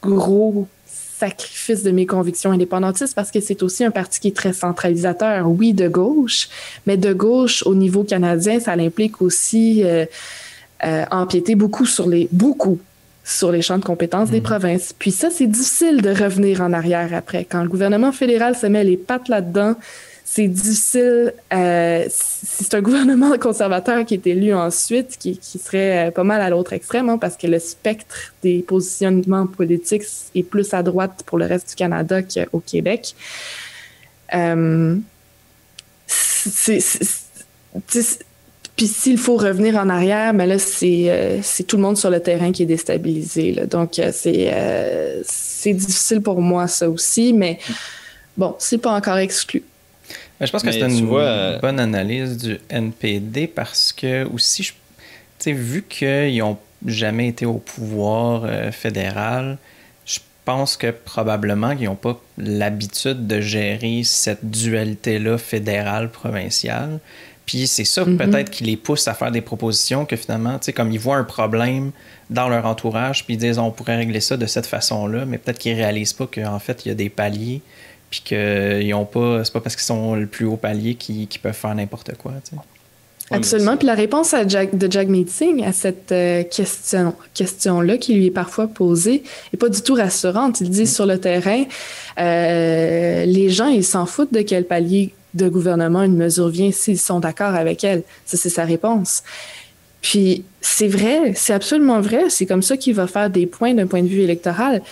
gros sacrifice de mes convictions indépendantistes parce que c'est aussi un parti qui est très centralisateur, oui, de gauche, mais de gauche au niveau canadien, ça implique aussi euh, euh, empiéter beaucoup sur les, beaucoup sur les champs de compétences des mmh. provinces. Puis ça, c'est difficile de revenir en arrière après. Quand le gouvernement fédéral se met les pattes là-dedans, c'est difficile. Euh, c'est un gouvernement conservateur qui est élu ensuite, qui, serait euh, pas mal à l'autre extrême, hein, parce que le spectre des positionnements politiques est plus à droite pour le reste du Canada qu'au Québec. Euh, puis s'il faut revenir en arrière, mais là, c'est tout le monde sur le terrain qui est déstabilisé. Donc, c'est difficile pour moi, ça aussi, mais bon, c'est pas encore exclu je pense que c'est une euh, bonne analyse du NPD parce que aussi, je, vu qu'ils n'ont jamais été au pouvoir euh, fédéral, je pense que probablement qu'ils n'ont pas l'habitude de gérer cette dualité-là fédérale-provinciale. Puis c'est ça mm-hmm. peut-être qui les pousse à faire des propositions que finalement, tu sais, comme ils voient un problème dans leur entourage, puis ils disent on pourrait régler ça de cette façon-là, mais peut-être qu'ils réalisent pas qu'en fait, il y a des paliers puis qu'ils ont pas. C'est pas parce qu'ils sont le plus haut palier qu'ils peuvent faire n'importe quoi. Absolument. Puis la réponse à Jack, de Jack Meeting à cette euh, question, question-là qui lui est parfois posée n'est pas du tout rassurante. Il dit mm. sur le terrain, euh, les gens, ils s'en foutent de quel palier de gouvernement une mesure vient s'ils sont d'accord avec elle. Ça, c'est sa réponse. Puis c'est vrai, c'est absolument vrai. C'est comme ça qu'il va faire des points d'un point de vue électoral.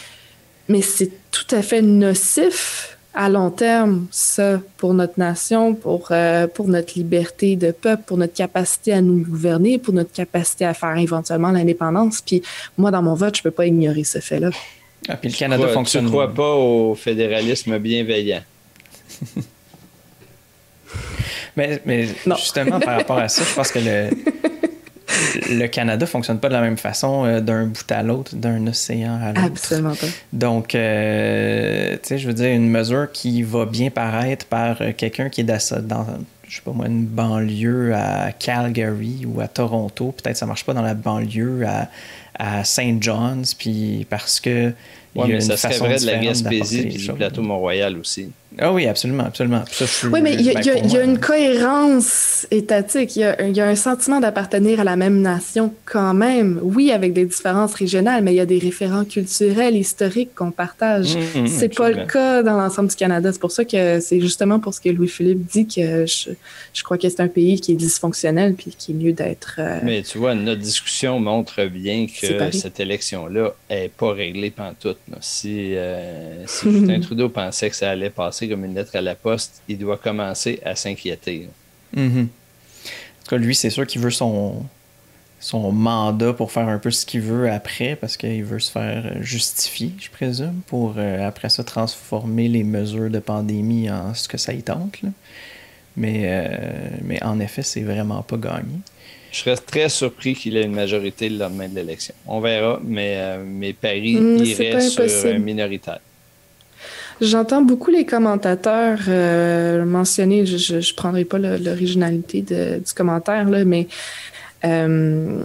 Mais c'est tout à fait nocif à long terme, ça, pour notre nation, pour, euh, pour notre liberté de peuple, pour notre capacité à nous gouverner, pour notre capacité à faire éventuellement l'indépendance. Puis moi, dans mon vote, je peux pas ignorer ce fait-là. Ah, puis le Canada fonctionne. Tu ne crois pas au fédéralisme bienveillant? mais, mais justement, par rapport à ça, je pense que le, le Canada fonctionne pas de la même façon euh, d'un bout à l'autre, d'un océan à l'autre. Absolument pas. Donc, euh, tu sais, je veux dire, une mesure qui va bien paraître par euh, quelqu'un qui est dans, je sais pas moi, une banlieue à Calgary ou à Toronto, peut-être ça marche pas dans la banlieue à, à St. John's, puis parce que oui, mais ça serait vrai de la Gaspésie et du plateau Mont-Royal aussi. Ah oui, absolument, absolument. oui, mais il y, a, une cohérence étatique. Il y, a, un sentiment d'appartenir à la même nation quand même. Oui, avec des différences régionales, mais il y a des référents culturels, historiques qu'on partage. Ce mmh, mmh, c'est pas le cas dans l'ensemble du Canada. C'est pour ça que c'est justement pour ce que Louis-Philippe dit que je, je crois que c'est un pays qui est dysfonctionnel puis qui est mieux d'être. Euh, mais tu vois, notre discussion montre bien que cette élection-là n'est pas réglée pantoute. Si, euh, si Justin Trudeau pensait que ça allait passer comme une lettre à la poste, il doit commencer à s'inquiéter. Mm-hmm. En tout cas, lui, c'est sûr qu'il veut son, son mandat pour faire un peu ce qu'il veut après, parce qu'il veut se faire justifier, je présume, pour euh, après ça transformer les mesures de pandémie en ce que ça y tente. Mais, euh, mais en effet, c'est vraiment pas gagné. Je serais très surpris qu'il ait une majorité le lendemain de l'élection. On verra, mais euh, mes paris hmm, iraient sur un minoritaire. J'entends beaucoup les commentateurs euh, mentionner, je ne prendrai pas l'originalité du commentaire, là, mais euh,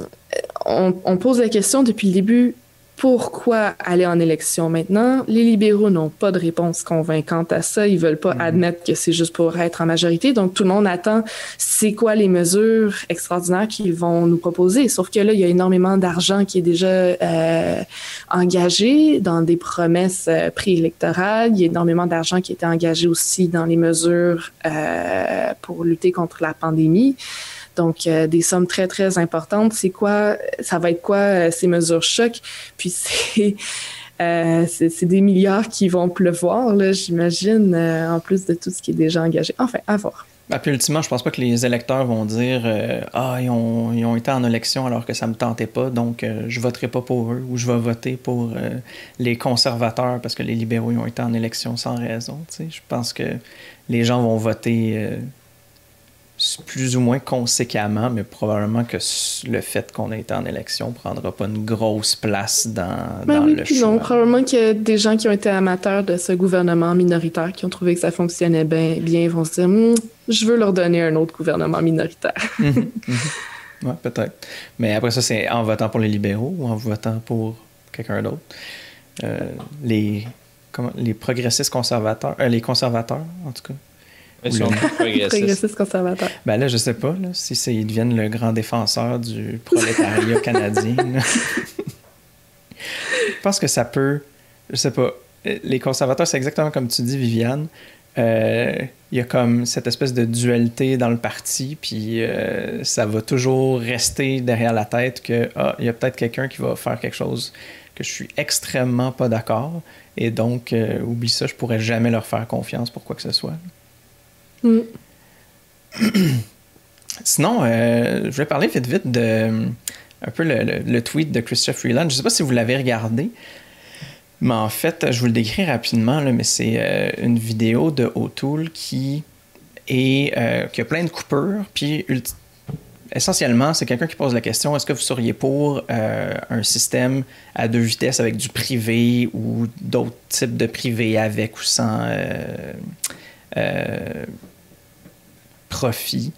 on, on, pose la question depuis le début pourquoi aller en élection maintenant? Les libéraux n'ont pas de réponse convaincante à ça. Ils veulent pas mhm. admettre que c'est juste pour être en majorité. Donc, tout le monde attend c'est quoi les mesures extraordinaires qu'ils vont nous proposer? Sauf que là, il y a énormément d'argent qui est déjà euh, engagé dans des promesses euh, préélectorales. Il y a énormément d'argent qui été engagé aussi dans les mesures euh, pour lutter contre la pandémie. Donc, euh, des sommes très, très importantes. C'est quoi, ça va être quoi euh, ces mesures choc? Puis euh, c'est, des milliards qui vont pleuvoir, j'imagine, en plus de tout ce qui est déjà engagé. Enfin, à voir. Ben, puis ultimement, je pense pas que les électeurs vont dire Ah, ils ont, ils ont, été en élection alors que ça me tentait pas, donc je voterai pas pour eux ou je vais voter pour les conservateurs parce que les libéraux ils ont été en élection sans raison. Je pense que les gens vont voter plus ou moins conséquemment, mais probablement que le fait qu'on ait été en élection ne prendra pas une grosse place dans, ben le choix. Non, probablement a des gens qui ont été amateurs de ce gouvernement minoritaire, qui ont trouvé que ça fonctionnait bien, bien vont se dire hmm, je veux leur donner un autre gouvernement minoritaire. Mhm, mhm. Oui, peut-être. Mais après ça, c'est en votant pour les libéraux ou en votant pour quelqu'un d'autre? Euh, les, les progressistes conservateurs, euh, les conservateurs, en tout cas? Progressiste conservateur. Ben là, je sais pas là, si ils deviennent le grand défenseur du prolétariat canadien. je pense que ça peut. Je sais pas. Les conservateurs, c'est exactement comme tu dis, Viviane. Euh, il y a comme cette espèce de dualité dans le parti, puis euh, ça va toujours rester derrière la tête que ah, il y a peut-être quelqu'un qui va faire quelque chose que je suis extrêmement pas d'accord, et donc euh, oublie ça, je pourrais jamais leur faire confiance pour quoi que ce soit. Mm. Sinon, euh, je vais parler vite vite de un peu le, tweet de Christophe Freeland. Je ne sais pas si vous l'avez regardé, mais en fait, je vous le décris rapidement, mais c'est euh, une vidéo de O'Toole qui, est, euh, qui a plein de coupures, puis essentiellement, c'est quelqu'un qui pose la question est-ce que vous seriez pour un système à deux vitesses avec du privé ou d'autres types de privé avec ou sans profit.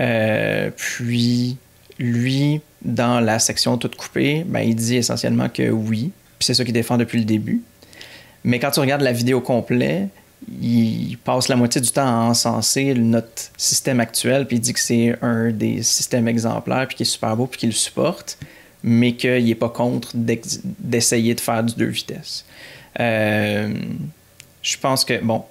Euh, puis lui, dans la section toute coupée, ben, il dit essentiellement que oui. Puis c'est ça qu'il défend depuis le début. Mais quand tu regardes la vidéo complète, il passe la moitié du temps à encenser notre système actuel, puis il dit que c'est un des systèmes exemplaires, puis qu'il est super beau, puis qu'il le supporte, mais qu'il n'est pas contre d'essayer de faire du deux vitesses. Euh, je pense que, bon,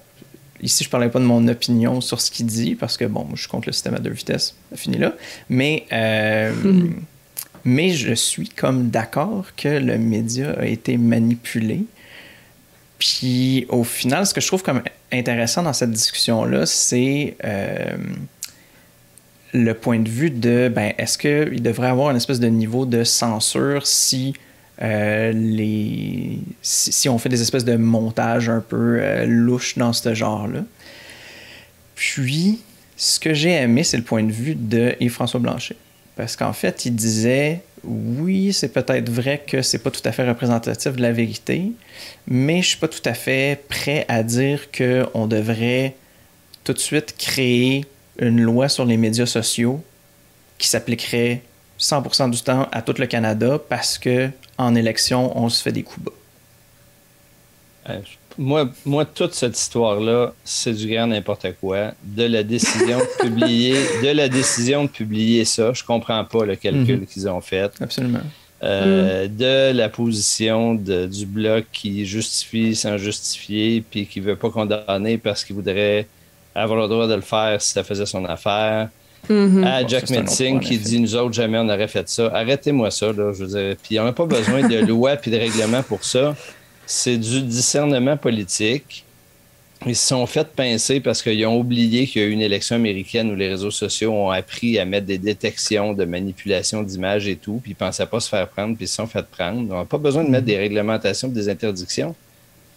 ici, je ne parlais pas de mon opinion sur ce qu'il dit, parce que, bon, je suis contre le système à deux vitesses, ça finit là, mais, euh, mais je suis comme d'accord que le média a été manipulé. Puis au final, ce que je trouve comme intéressant dans cette discussion-là, c'est euh, le point de vue de ben, est-ce qu'il devrait avoir une espèce de niveau de censure si, euh, les, si, on fait des espèces de montages un peu euh, louches dans ce genre-là. Puis, ce que j'ai aimé, c'est le point de vue de Yves-François Blanchet. Parce qu'en fait, il disait oui, c'est peut-être vrai que c'est pas tout à fait représentatif de la vérité, mais je suis pas tout à fait prêt à dire qu'on devrait tout de suite créer une loi sur les médias sociaux qui s'appliquerait 100% du temps à tout le Canada parce que en élection, on se fait des coups bas. Euh, moi, moi, toute cette histoire-là, c'est du grand n'importe quoi. De la décision de publier, de la décision de publier ça, je comprends pas le calcul mhm. qu'ils ont fait. Absolument. Euh, mhm. De la position du bloc qui justifie sans justifier, puis qui veut pas condamner parce qu'il voudrait avoir le droit de le faire si ça faisait son affaire. Mhm. À Jack Metzing qui dit nous autres jamais on aurait fait ça. Arrêtez-moi ça là, je veux dire. Puis on n'a pas besoin de loi puis de règlement pour ça c'est du discernement politique. Ils se sont fait pincer parce qu'ils ont oublié qu'il y a eu une élection américaine où les réseaux sociaux ont appris à mettre des détections de manipulation d'images et tout, puis ils ne pensaient pas se faire prendre, puis ils se sont fait prendre. On n'a pas besoin de mettre des réglementations des interdictions.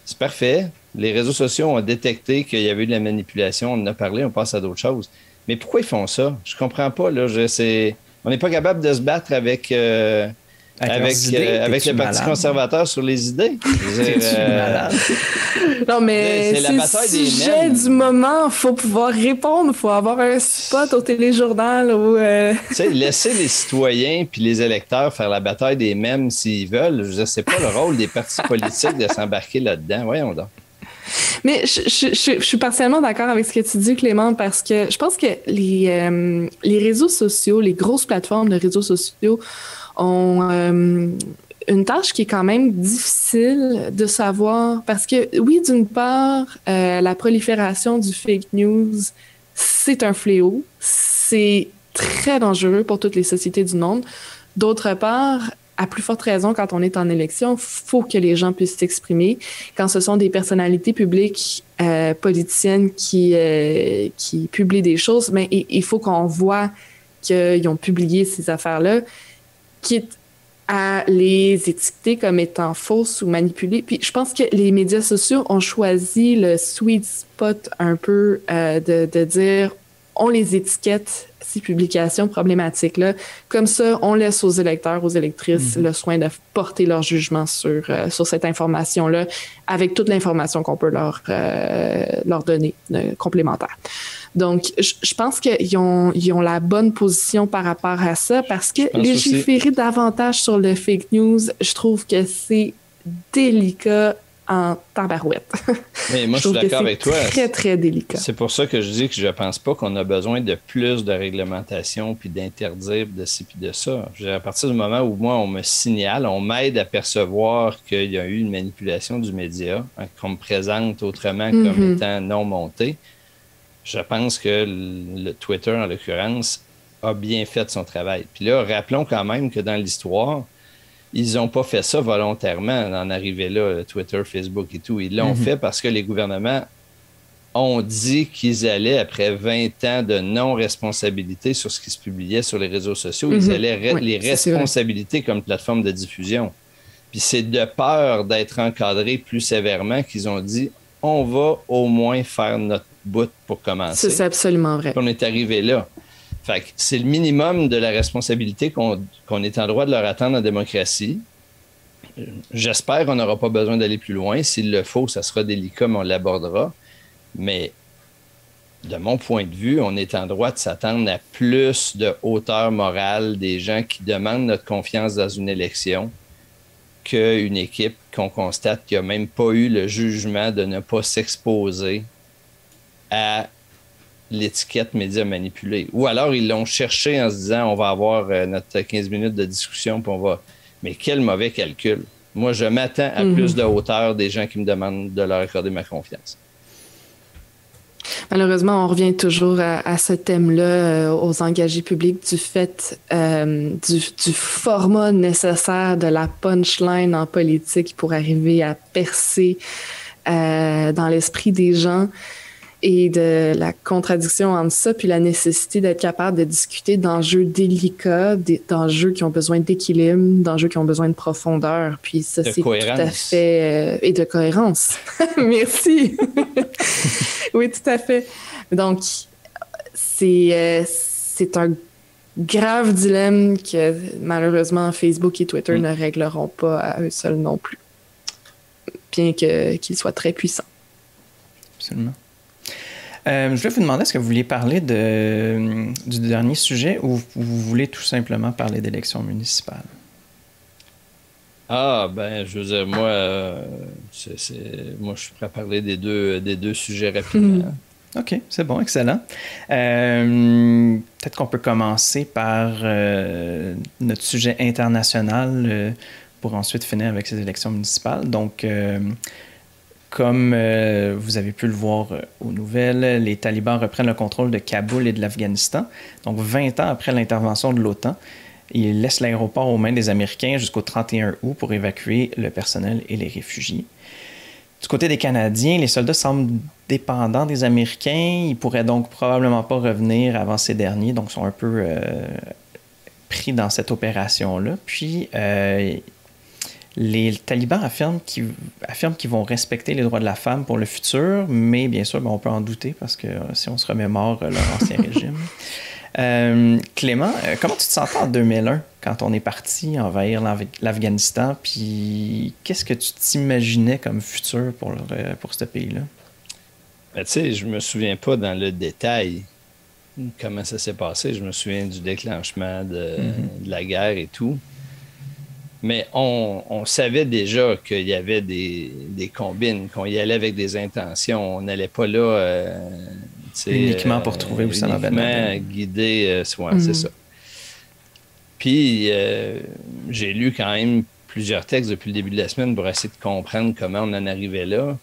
C'est parfait. Les réseaux sociaux ont détecté qu'il y avait eu de la manipulation, on en a parlé, on passe à d'autres choses. Mais pourquoi ils font ça? Je comprends pas. Là. on n'est pas capable de se battre avec. Euh, avec, euh, avec le Parti conservateur sur les idées? Euh, non, mais c'est le sujet du moment. Il faut pouvoir répondre. Il faut avoir un spot au téléjournal. Ou, euh... laisser les citoyens puis les électeurs faire la bataille des mêmes s'ils veulent. Je sais pas le rôle des partis politiques de s'embarquer là-dedans. Voyons donc. Mais je, suis partiellement d'accord avec ce que tu dis, Clément, parce que je pense que les, euh, réseaux sociaux, les grosses plateformes de réseaux sociaux ont euh, une tâche qui est quand même difficile de savoir parce que oui, d'une part, euh, la prolifération du fake news, c'est un fléau, c'est très dangereux pour toutes les sociétés du monde. D'autre part, à plus forte raison, quand on est en élection, faut que les gens puissent s'exprimer. Quand ce sont des personnalités publiques euh, politiciennes qui, euh, qui publient des choses, mais il faut qu'on voit qu'ils ont publié ces affaires-là quitte à les étiqueter comme étant fausses ou manipulées. Puis je pense que les médias sociaux ont choisi le sweet spot un peu euh, de, de dire on les étiquette ces publications problématiques-là. Comme ça, on laisse aux électeurs, aux électrices mhm. le soin de porter leur jugement sur, euh, sur cette information-là avec toute l'information qu'on peut leur, euh, leur donner complémentaire. Donc, je, pense qu'ils ont, ils ont la bonne position par rapport à ça parce que légiférer davantage sur le fake news, je trouve que c'est délicat en tabarouette. Mais moi, je, suis d'accord avec toi. Très, très délicat. C'est pour ça que je dis que je ne pense pas qu'on a besoin de plus de réglementation puis d'interdire de ci puis de ça. à partir du moment où moi, on me signale, on m'aide à percevoir qu'il y a eu une manipulation du média, hein, qu'on me présente autrement comme mm-hmm. étant non monté, je pense que le Twitter, en l'occurrence, a bien fait son travail. Puis là, rappelons quand même que dans l'histoire, ils n'ont pas fait ça volontairement d'en arriver là, Twitter, Facebook et tout. Ils l'ont mhm. fait parce que les gouvernements ont dit qu'ils allaient, après 20 ans de non-responsabilité sur ce qui se publiait sur les réseaux sociaux, ils mhm. allaient les responsabiliser comme plateforme de diffusion. Puis c'est de peur d'être encadrés plus sévèrement qu'ils ont dit on va au moins faire notre bout pour commencer. C'est absolument vrai. on est arrivé là c'est le minimum de la responsabilité qu'on est en droit de leur attendre en démocratie. J'espère qu'on n'aura pas besoin d'aller plus loin. S'il le faut, ça sera délicat, mais on l'abordera. Mais de mon point de vue, on est en droit de s'attendre à plus de hauteur morale des gens qui demandent notre confiance dans une élection qu'une équipe qu'on constate qui n'a même pas eu le jugement de ne pas s'exposer à l'étiquette média manipulée. Ou alors ils l'ont cherché en se disant on va avoir euh, notre 15 minutes de discussion puis on va. Mais quel mauvais calcul. Moi, je m'attends à mhm. plus de hauteur des gens qui me demandent de leur accorder ma confiance. Malheureusement, on revient toujours à, ce thème-là, euh, aux engagés publics, du fait euh, du, format nécessaire de la punchline en politique pour arriver à percer euh, dans l'esprit des gens et de la contradiction entre ça, puis la nécessité d'être capable de discuter d'enjeux délicats, d'enjeux qui ont besoin d'équilibre, d'enjeux qui ont besoin de profondeur. Puis ça, c'est tout à fait... et de cohérence. Merci. oui, tout à fait. Donc, c'est euh, c'est un grave dilemme que malheureusement Facebook et Twitter mm. ne régleront pas à eux seuls non plus, bien qu'ils soient très puissants. Absolument. Euh, je vais vous demander, est-ce que vous vouliez parler de, du dernier sujet ou vous voulez tout simplement parler d'élections municipales? Ah, ben, je veux dire, moi, euh, moi je suis prêt à parler des deux, des deux sujets rapidement. OK, c'est bon, excellent. Euh, peut-être qu'on peut commencer par euh, notre sujet international pour ensuite finir avec ces élections municipales. Donc, comme vous avez pu le voir aux nouvelles, les talibans reprennent le contrôle de Kaboul et de l'Afghanistan. Donc, 20 ans après l'intervention de l'OTAN, il laisse l'aéroport aux mains des Américains jusqu'au 31 août pour évacuer le personnel et les réfugiés. Du côté des Canadiens, les soldats semblent dépendants des Américains. Ils pourraient donc probablement pas revenir avant ces derniers, donc sont un peu euh, pris dans cette opération-là. Puis, euh, les talibans affirment qu'ils, vont respecter les droits de la femme pour le futur, mais bien sûr, ben, on peut en douter parce que euh, si on se remémore leur ancien régime. Euh, Clément, euh, comment tu te sentais en 2001 quand on est parti envahir l'Afghanistan? Puis qu'est-ce que tu t'imaginais comme futur pour, euh, pour ce pays-là? Ben, tu sais, je me souviens pas dans le détail comment ça s'est passé. Je me souviens du déclenchement de, mm-hmm. la guerre et tout. Mais on, savait déjà qu'il y avait des, des combines, qu'on y allait avec des intentions. On n'allait pas là Uniquement pour trouver où ça va Uniquement guider, euh, c'est mhm. ça. Puis, euh, j'ai lu quand même plusieurs textes depuis le début de la semaine pour essayer de comprendre comment on en arrivait là.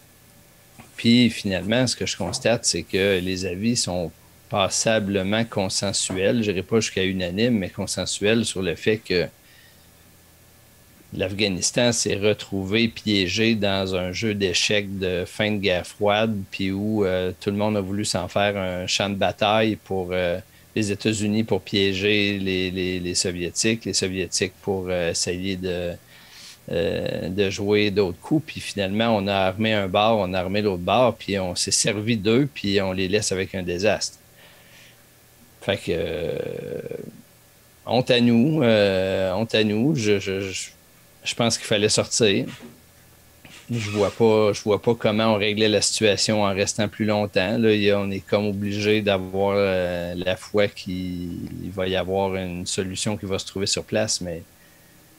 Puis, finalement, ce que je constate, c'est que les avis sont passablement consensuels. Je dirais pas jusqu'à unanime, mais consensuels sur le fait que l'Afghanistan s'est retrouvé piégé dans un jeu d'échecs de fin de guerre froide, puis où euh, tout le monde a voulu s'en faire un champ de bataille pour euh, les États-Unis pour piéger les, Soviétiques, les Soviétiques pour euh, essayer de, jouer d'autres coups. Puis finalement, on a armé un bar, on a armé l'autre bar, puis on s'est servi d'eux, puis on les laisse avec un désastre. Fait que honte à nous, honte à nous. Pense qu'il fallait sortir. Je vois pas, je vois pas comment on réglait la situation en restant plus longtemps. Là, on est comme obligé d'avoir euh, la foi qu'il va y avoir une solution qui va se trouver sur place, mais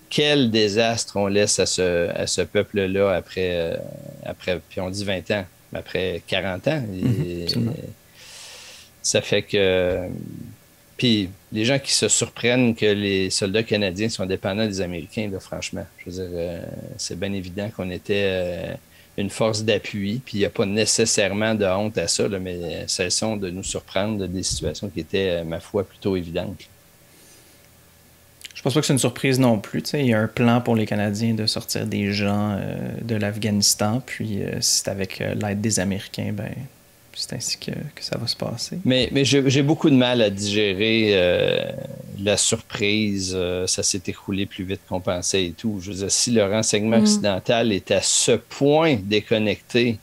quel désastre on laisse à ce, à ce peuple-là après, euh, après, puis on dit 20 ans, après 40 ans. Mhm, ça fait que puis les gens qui se surprennent que les soldats canadiens sont dépendants des Américains, là, franchement, je veux dire, euh, c'est bien évident qu'on était euh, une force d'appui, puis il n'y a pas nécessairement de honte à ça, mais cessons de nous surprendre de des situations qui étaient, euh, ma foi, plutôt évidentes. Je pense pas que c'est une surprise non plus. Il y a un plan pour les Canadiens de sortir des gens de l'Afghanistan, puis c'est avec l'aide des Américains, ben c'est ainsi que, ça va se passer. Mais, mais j'ai beaucoup de mal à digérer euh, la surprise. Euh, ça s'est écroulé plus vite qu'on pensait et tout. Je veux dire, si le renseignement mm. occidental est à ce point déconnecté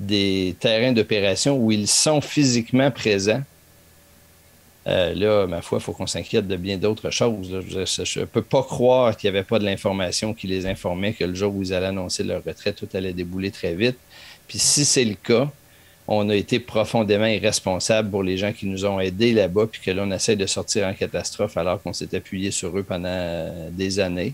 des terrains d'opération où ils sont physiquement présents, euh, là, ma foi, il faut qu'on s'inquiète de bien d'autres choses. Je ne peux pas croire qu'il n'y avait pas de l'information qui les informait que le jour où ils allaient annoncer leur retraite, tout allait débouler très vite. Puis si c'est le cas, on a été profondément irresponsable pour les gens qui nous ont aidés là-bas, puis que là, on essaie de sortir en catastrophe alors qu'on s'est appuyé sur eux pendant euh, des années.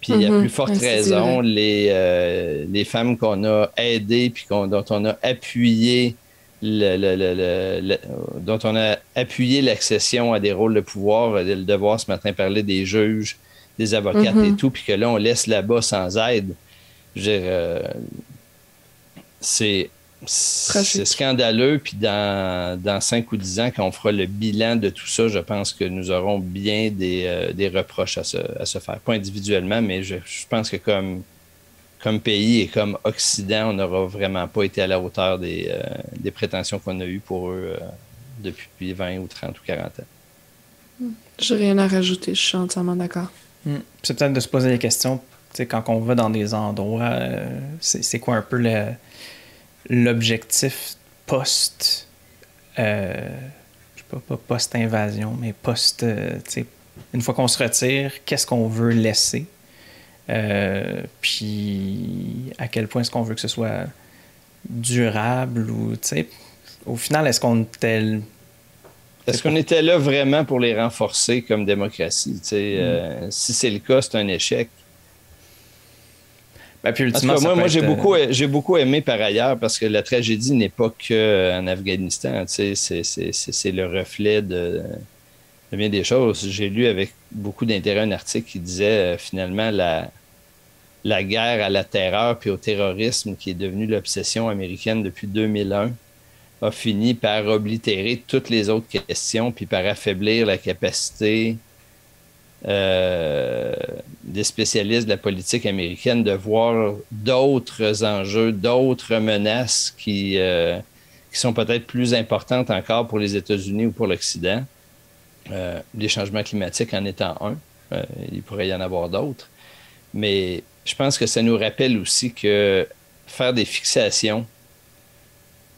Puis à plus forte raison, les, euh, les femmes qu'on a aidées puis dont on a appuyé le, dont on a appuyé l'accession à des rôles de pouvoir, le devoir ce matin parler des juges, des avocats et mhm. tout, puis que là, on laisse là-bas sans aide. Je veux dire, euh, c'est c'est scandaleux. Puis dans, dans 5 ou 10 ans, quand on fera le bilan de tout ça, je pense que nous aurons bien des, euh, des reproches à se, à se, faire. Pas individuellement, mais je, je, pense que comme, comme pays et comme Occident, on n'aura vraiment pas été à la hauteur des, euh, des prétentions qu'on a eues pour eux euh, depuis 20 ou 30 ou 40 ans. J'ai rien à rajouter, je suis entièrement d'accord. Hmm. C'est peut-être de se poser des questions, quand on va dans des endroits, c'est quoi un peu le l'objectif post. Euh, je sais pas, post-invasion, mais post. Euh, une fois qu'on se retire, qu'est-ce qu'on veut laisser? Euh, puis à quel point est-ce qu'on veut que ce soit durable ou, au final, est-ce qu'on était. Est-ce qu'on était là vraiment pour les renforcer comme démocratie? Mm. si c'est le cas, c'est un échec. Ben, moi, j'ai beaucoup, euh, j'ai beaucoup aimé par ailleurs parce que la tragédie n'est pas qu'en euh, Afghanistan. C'est, le reflet de, bien des choses. J'ai lu avec beaucoup d'intérêt un article qui disait euh, finalement la, la guerre à la terreur puis au terrorisme qui est devenue l'obsession américaine depuis 2001 a fini par oblitérer toutes les autres questions puis par affaiblir la capacité euh, des spécialistes de la politique américaine de voir d'autres enjeux, d'autres menaces qui, euh, sont peut-être plus importantes encore pour les États-Unis ou pour l'Occident. Euh, les changements climatiques en étant un. il pourrait y en avoir d'autres. Mais je pense que ça nous rappelle aussi que faire des fixations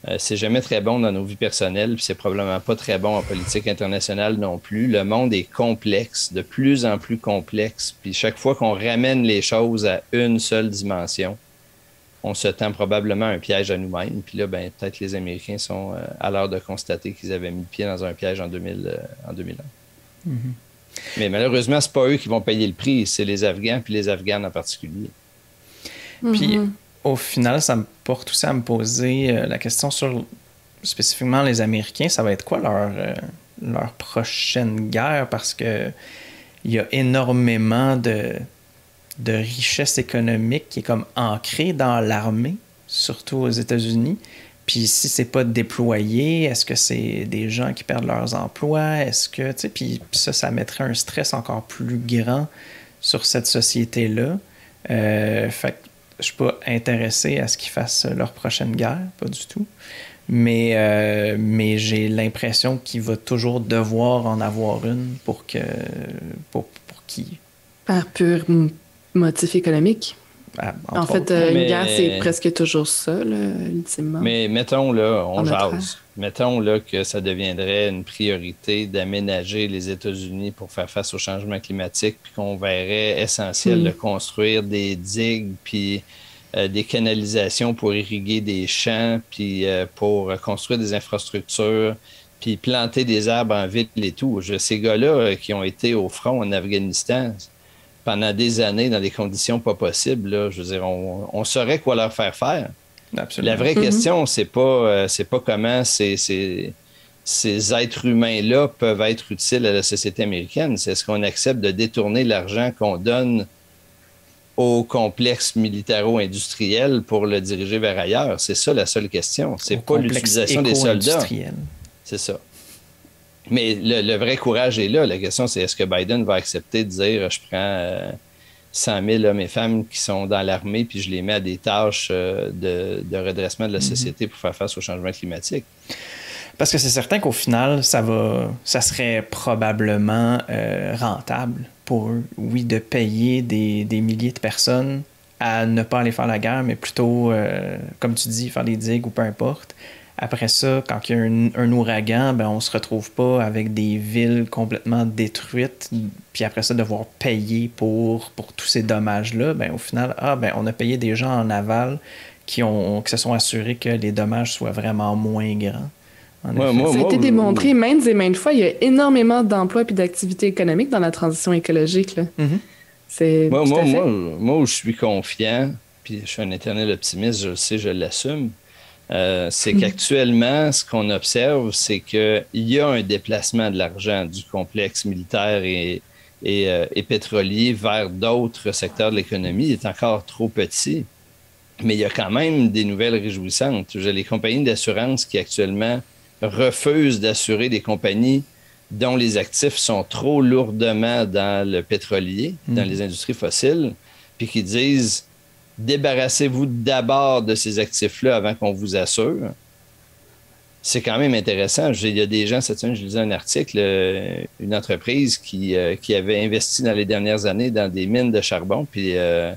euh, c'est jamais très bon dans nos vies personnelles, puis c'est probablement pas très bon en politique internationale non plus. Le monde est complexe, de plus en plus complexe, puis chaque fois qu'on ramène les choses à une seule dimension, on se tend probablement un piège à nous-mêmes. Puis là, ben, peut-être les Américains sont euh, à l'heure de constater qu'ils avaient mis le pied dans un piège en, 2000, euh, en 2001. Mm-hmm. Mais malheureusement, c'est pas eux qui vont payer le prix, c'est les Afghans, puis les Afghanes en particulier. Puis mm-hmm au final, ça me porte aussi à me poser euh, la question sur spécifiquement les Américains. Ça va être quoi leur, euh, leur prochaine guerre? Parce que il y a énormément de, de richesse économique qui est comme ancrée dans l'armée, surtout aux États-Unis. Puis si c'est pas déployé, est-ce que c'est des gens qui perdent leurs emplois? Est-ce que, tu sais, puis ça, ça mettrait un stress encore plus grand sur cette société-là. Euh, fait je suis pas intéressé à ce qu'ils fassent leur prochaine guerre, pas du tout. Mais, euh, mais j'ai l'impression qu'il va toujours devoir en avoir une pour que pour, pour qui Par pur motif économique. Ah, en fait, euh, une guerre, c'est presque toujours ça, là, ultimement. Mais mettons, là, on jase. Mettons là, que ça deviendrait une priorité d'aménager les États-Unis pour faire face au changement climatique, puis qu'on verrait essentiel de construire des digues, puis euh, des canalisations pour irriguer des champs, puis euh, pour construire des infrastructures, puis planter des arbres en ville et tout. Je, ces gars-là qui ont été au front en Afghanistan, pendant des années dans des conditions pas possibles. Là. Je veux dire, on, saurait quoi leur faire faire. La vraie mhm. question, c'est pas, euh, c'est pas comment ces, ces, ces êtres humains-là peuvent être utiles à la société américaine. C'est est-ce qu'on accepte de détourner l'argent qu'on donne au complexe militaro-industriel pour le diriger vers ailleurs? C'est ça la seule question. C'est pas l'utilisation des soldats. C'est ça. Mais le, vrai courage est là. La question, c'est est-ce que Biden va accepter de dire je prends 100 euh, 000 hommes et femmes qui sont dans l'armée puis je les mets à des tâches euh, de, redressement de la mhm. société pour faire face au changement climatique? Parce que c'est certain qu'au final, ça va, ça serait probablement euh, rentable pour eux, oui, de payer des, des, milliers de personnes à ne pas aller faire la guerre, mais plutôt, comme tu dis, faire des digues ou peu importe, après ça, quand il y a un, ouragan, ben, on se retrouve pas avec des villes complètement détruites, puis après ça, devoir payer pour, pour tous ces dommages-là. Ben, au final, ah, ben, on a payé des gens en aval qui, ont, qui se sont assurés que les dommages soient vraiment moins grands. ça a été démontré maintes et maintes fois. Il y a énormément d'emplois et d'activités économiques dans la transition écologique. Là. Mm-hmm. moi, moi, moi, moi, où je suis confiant, puis je suis un éternel optimiste, je le sais, je l'assume, euh, c'est qu'actuellement, ce qu'on observe, c'est qu'il y a un déplacement de l'argent du complexe militaire et, euh, et, pétrolier vers d'autres secteurs de l'économie. Il est encore trop petit, mais il y a quand même des nouvelles réjouissantes. J'ai les compagnies d'assurance qui actuellement refusent d'assurer des compagnies dont les actifs sont trop lourdement dans le pétrolier, dans hmm. les industries fossiles, puis qui disent débarrassez-vous d'abord de ces actifs-là avant qu'on vous assure. C'est quand même intéressant. Il y a des gens, cette semaine, je lisais un article, euh, une entreprise qui, euh, qui, avait investi dans les dernières années dans des mines de charbon, puis euh,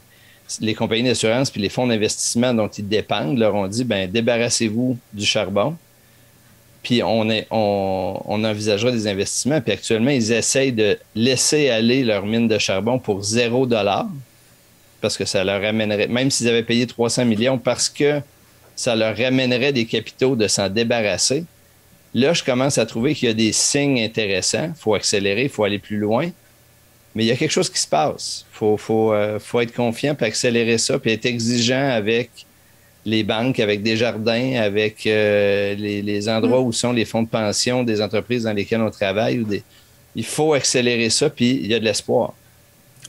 les compagnies d'assurance puis les fonds d'investissement dont ils dépendent leur ont dit ben débarrassez-vous du charbon, puis on, est, envisagera des investissements. Puis actuellement, ils essayent de laisser aller leurs mines de charbon pour zéro dollar parce que ça leur ramènerait, même s'ils avaient payé 300 millions, parce que ça leur ramènerait des capitaux de s'en débarrasser. Là, je commence à trouver qu'il y a des signes intéressants. Il faut accélérer, il faut aller plus loin. Mais il y a quelque chose qui se passe. Il faut, faut, euh, faut, être confiant, puis accélérer ça, puis être exigeant avec les banques, avec des jardins, avec euh, les, endroits où sont les fonds de pension des entreprises dans lesquelles on travaille. Il faut accélérer ça, puis il y a de l'espoir.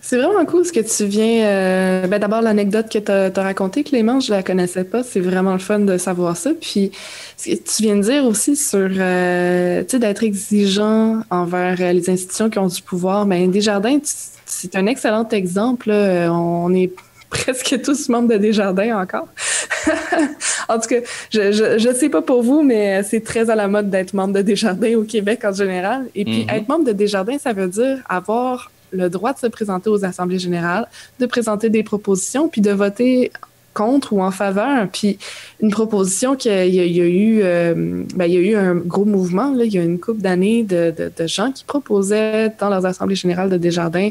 C'est vraiment cool ce que tu viens. Euh, ben D'abord, l'anecdote que tu as, racontée, Clément, je la connaissais pas. C'est vraiment le fun de savoir ça. Puis, ce que tu viens de dire aussi sur, euh, tu sais, d'être exigeant envers euh, les institutions qui ont du pouvoir. Ben, Desjardins, c'est un excellent exemple. On est presque tous membres de Desjardins encore. en tout cas, je, ne sais pas pour vous, mais c'est très à la mode d'être membre de Desjardins au Québec en général. Et puis, mm-hmm. être membre de Desjardins, ça veut dire avoir le droit de se présenter aux assemblées générales, de présenter des propositions, puis de voter contre ou en faveur. Puis une proposition qu'il y, a eu, euh, ben, il y a eu un gros mouvement, là, il y a une couple d'années de, de, gens qui proposaient dans leurs assemblées générales de Desjardins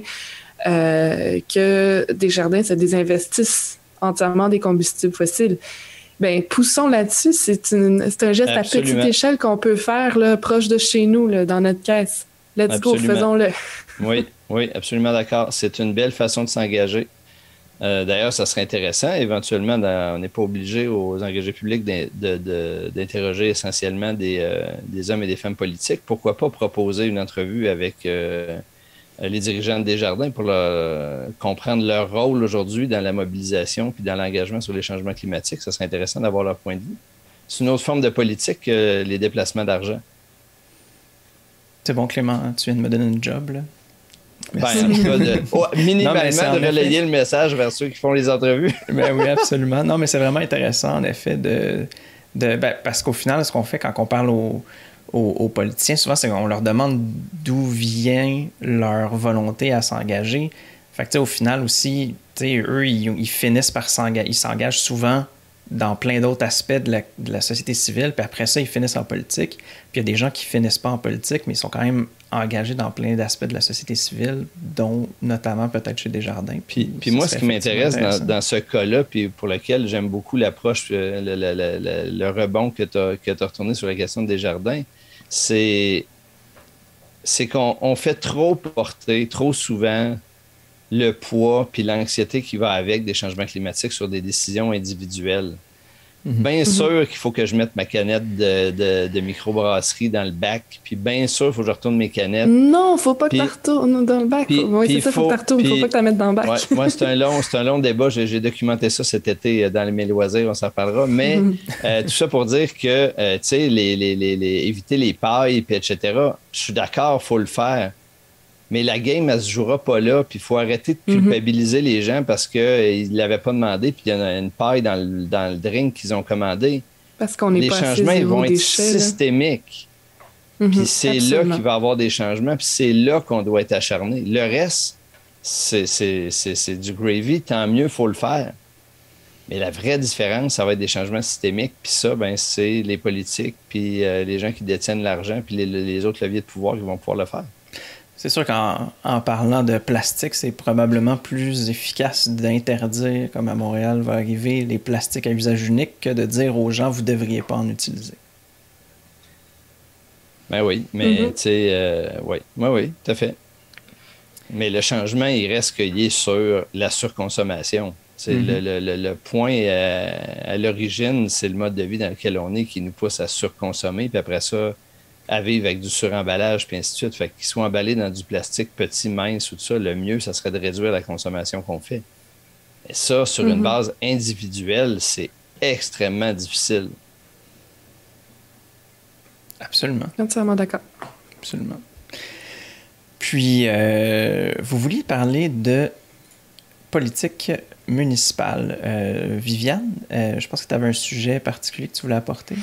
euh, que Desjardins se désinvestissent entièrement des combustibles fossiles. Ben, poussons là-dessus. C'est un geste à petite échelle qu'on peut faire là, proche de chez nous, là, dans notre caisse. Let's go, faisons-le. oui, oui, absolument d'accord. C'est une belle façon de s'engager. Euh, d'ailleurs, ça serait intéressant. Éventuellement, on n'est pas obligé aux engagés publics d'interroger essentiellement euh, des, hommes et des femmes politiques. Pourquoi pas proposer une entrevue avec euh, les dirigeants de Desjardins pour comprendre leur rôle aujourd'hui dans la mobilisation puis dans l'engagement sur les changements climatiques? Ça serait intéressant d'avoir leur point de vue. C'est une autre forme de politique que les déplacements d'argent. C'est bon, Clément, tu viens de me donner un job. Là. Ben, de, oh, minimalement, de relayer le message vers ceux qui font les entrevues. ben oui, absolument. Non, mais c'est vraiment intéressant, en effet, de. de ben, parce qu'au final, ce qu'on fait quand on parle aux, aux, politiciens, souvent, c'est qu'on leur demande d'où vient leur volonté à s'engager. Fait que, au final aussi, eux, ils, ils finissent par s'engager. Ils s'engagent souvent dans plein d'autres aspects de la, société civile, puis après ça, ils finissent en politique. Puis il y a des gens qui finissent pas en politique, mais ils sont quand même engagés dans plein d'aspects de la société civile, dont notamment peut-être chez Desjardins. Puis, puis moi, ce qui m'intéresse dans, ce cas-là, puis pour lequel j'aime beaucoup l'approche, euh, le, rebond que tu as, retourné sur la question de Desjardins, c'est, c'est qu'on fait trop porter, trop souvent, le poids puis l'anxiété qui va avec des changements climatiques sur des décisions individuelles. Mhm. Bien mhm. sûr qu'il faut que je mette ma canette de, de, microbrasserie dans le bac. Puis bien sûr, il faut que je retourne mes canettes. Non, il faut pas que tu retournes dans le bac. oui, c'est ça, il faut que tu Il faut pas que tu la mettes dans le bac. Ouais, c'est un, long, un long débat. J'ai documenté ça cet été euh, dans mes loisirs, on s'en parlera. Mais mhm. euh, tout ça pour dire que, euh, tu sais, les, les, les, éviter les pailles, puis etc., je suis d'accord, il faut le faire mais la game, elle se jouera pas là. Puis il faut arrêter de mhm. culpabiliser les gens parce qu'ils euh, ne l'avaient pas demandé. Puis il y a une paille dans le, dans le drink qu'ils ont commandé. Parce qu'on est Les changements ils vont être systémiques. Mhm, puis c'est là qu'il va y avoir des changements. Puis c'est là qu'on doit être acharné. Le reste, c'est du gravy. Tant mieux, il faut le faire. Mais la vraie différence, ça va être des changements systémiques. Puis ça, ben, c'est les politiques, puis euh, les gens qui détiennent l'argent, puis les, les autres leviers de pouvoir qui vont pouvoir le faire. C'est sûr qu'en parlant de plastique, c'est probablement plus efficace d'interdire, comme à Montréal va arriver, les plastiques à usage unique que de dire aux gens vous ne devriez pas en utiliser. Ben oui, mais mm-hmm. tu sais, euh, oui, oui, oui, tout à fait. Mais le changement, il reste qu'il est sur la surconsommation. C'est mm-hmm. le, point à, l'origine, c'est le mode de vie dans lequel on est qui nous pousse à surconsommer, puis après ça, à vivre avec du suremballage, puis ainsi de suite. Fait qu'ils soient emballés dans du plastique petit, mince ou tout ça, le mieux, ça serait de réduire la consommation qu'on fait. Et ça, sur une mm-hmm. base individuelle, c'est extrêmement difficile. Absolument. Entièrement d'accord. Absolument. Puis, euh, vous vouliez parler de politique municipale. Euh, Viviane, euh, je pense que tu avais un sujet particulier que tu voulais apporter.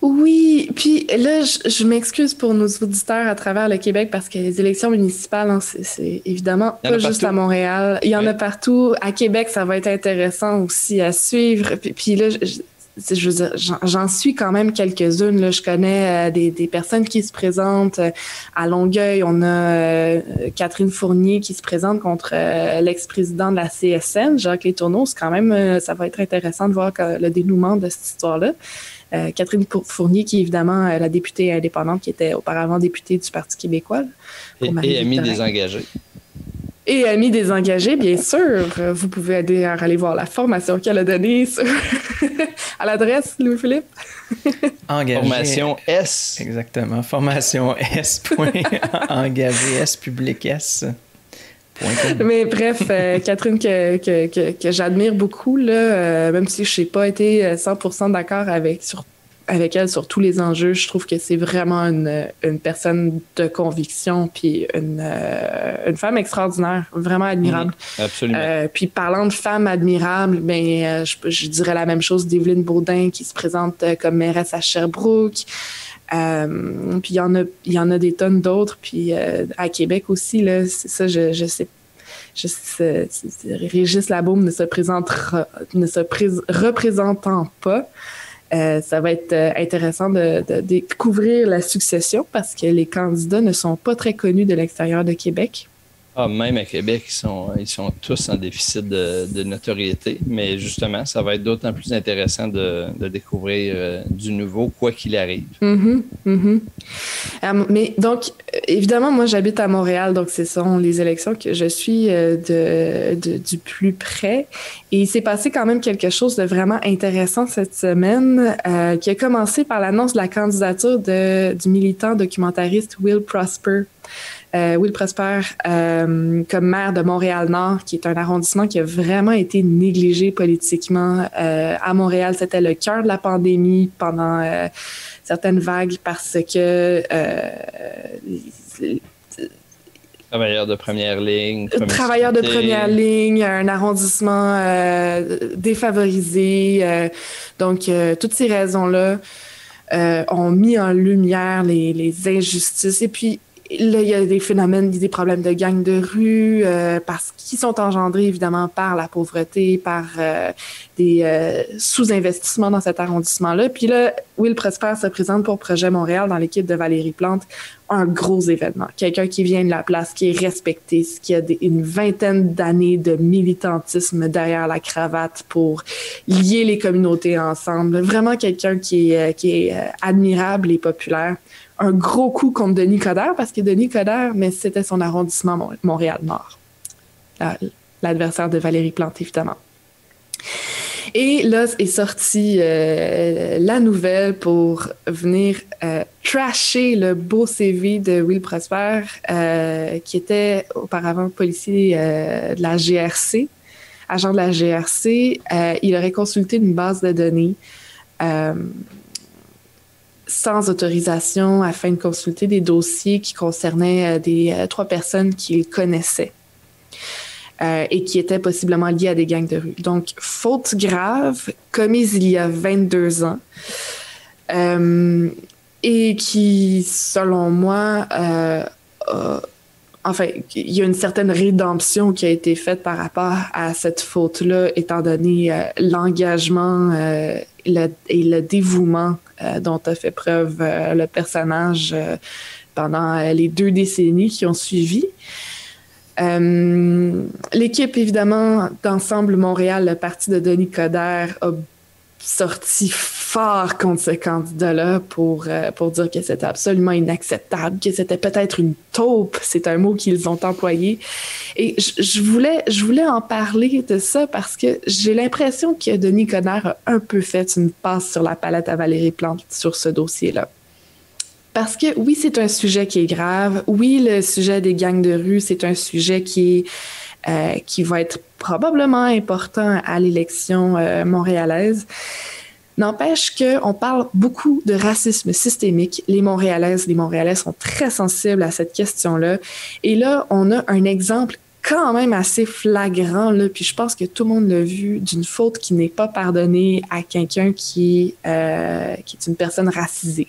Oui, puis là, je, m'excuse pour nos auditeurs à travers le Québec parce que les élections municipales, hein, c'est évidemment pas juste à Montréal. Il y en a partout. À Québec, ça va être intéressant aussi à suivre. Puis, puis là, je, je veux dire, j'en suis quand même quelques-unes. Je connais euh, des, des, personnes qui se présentent euh, à Longueuil. On a euh, Catherine Fournier qui se présente contre l'ex-président de la CSN, Jacques Létourneau. C'est quand même, ça va être intéressant de voir le dénouement de cette histoire-là. Catherine Fournier, qui est évidemment la députée indépendante, qui était auparavant députée du Parti québécois. et, et amie des engagés et amis désengagés, bien sûr. Vous pouvez aller, aller voir la formation qu'elle a donnée à l'adresse, Louis-Philippe. Formation S. Exactement. Formation S. Engagé S public S. Mais bref, euh, Catherine, que, que, que, j'admire beaucoup, là, euh, même si je n'ai pas été 100% d'accord avec sur avec elle sur tous les enjeux. Je trouve que c'est vraiment une, une, personne de conviction, puis une, euh, une femme extraordinaire, vraiment admirable. Mhm. absolument. Euh, puis parlant de femmes admirables, ben, euh, je, je, dirais la même chose d'Evelyne Baudin qui se présente comme mairesse à Sherbrooke. Puis il y en a, il y en a des tonnes d'autres. Puis à Québec aussi, là, c'est ça, je, je sais je sais, Régis Labaume ne se présente ne se représentant pas. Euh, ça va être euh, intéressant de, de, découvrir la succession parce que les candidats ne sont pas très connus de l'extérieur de Québec. Ah, même à Québec, ils sont, ils sont tous en déficit de, notoriété, mais justement, ça va être d'autant plus intéressant de, découvrir euh, du nouveau, quoi qu'il arrive. Mm-hmm, mm-hmm. Euh, mais donc, évidemment, moi, j'habite à Montréal, donc ce sont les élections que je suis euh, de, du plus près. Et il s'est passé quand même quelque chose de vraiment intéressant cette semaine, qui a commencé par l'annonce de la candidature du militant documentariste Will Prosper. Euh, Will Prosper euh, comme maire de Montréal-Nord, qui est un arrondissement qui a vraiment été négligé politiquement. Euh, à Montréal, c'était le cœur de la pandémie pendant certaines vagues parce que Travailleurs de première ligne. Travailleurs de première ligne, un arrondissement défavorisé. donc, toutes ces raisons-là ont mis en lumière les, les injustices. Et puis, Là, il y a des phénomènes, des problèmes de gangs de rue, euh, parce qu'ils sont engendrés évidemment par la pauvreté, par euh, des euh, sous-investissements dans cet arrondissement-là. Puis là, Will Prosper se présente pour Projet Montréal dans l'équipe de Valérie Plante, un gros événement. Quelqu'un qui vient de la place, qui est respecté, qui a une vingtaine d'années de militantisme derrière la cravate pour lier les communautés ensemble. Vraiment quelqu'un qui est, qui est admirable et populaire un gros coup contre Denis Coderre parce que Denis Coderre, mais c'était son arrondissement Montréal-Nord. L'adversaire de Valérie Plante, évidemment. Et là est sortie euh, la nouvelle pour venir euh, trasher le beau CV de Will Prosper, euh, qui était auparavant policier de la GRC, agent de la GRC. il aurait consulté une base de données sans autorisation afin de consulter des dossiers qui concernaient euh, des euh, trois personnes qu'il connaissait. Euh, et qui étaient possiblement liées à des gangs de rue. Donc, faute grave, commise il y a 22 ans, et qui, selon moi, enfin, il y a une certaine rédemption qui a été faite par rapport à cette faute-là, étant donné l'engagement et le dévouement euh, dont a fait preuve euh, le personnage euh, pendant les deux décennies qui ont suivi. L'équipe, évidemment, d'Ensemble Montréal, le parti de Denis Coderre, a sorti fort contre ce candidat-là pour, euh, pour dire que c'était absolument inacceptable, que c'était peut-être une taupe, c'est un mot qu'ils ont employé. Et je, voulais, voulais en parler de ça parce que j'ai l'impression que Denis Coderre a un peu fait une passe sur la palette à Valérie Plante sur ce dossier-là. Parce que oui, c'est un sujet qui est grave. Oui, le sujet des gangs de rue, c'est un sujet qui est euh, qui va être probablement important à l'élection euh, montréalaise. N'empêche qu'on parle beaucoup de racisme systémique. Les Montréalaises, les Montréalais sont très sensibles à cette question-là. Et là, on a un exemple quand même assez flagrant, là, puis je pense que tout le monde l'a vu, d'une faute qui n'est pas pardonnée à quelqu'un qui, euh, qui est une personne racisée.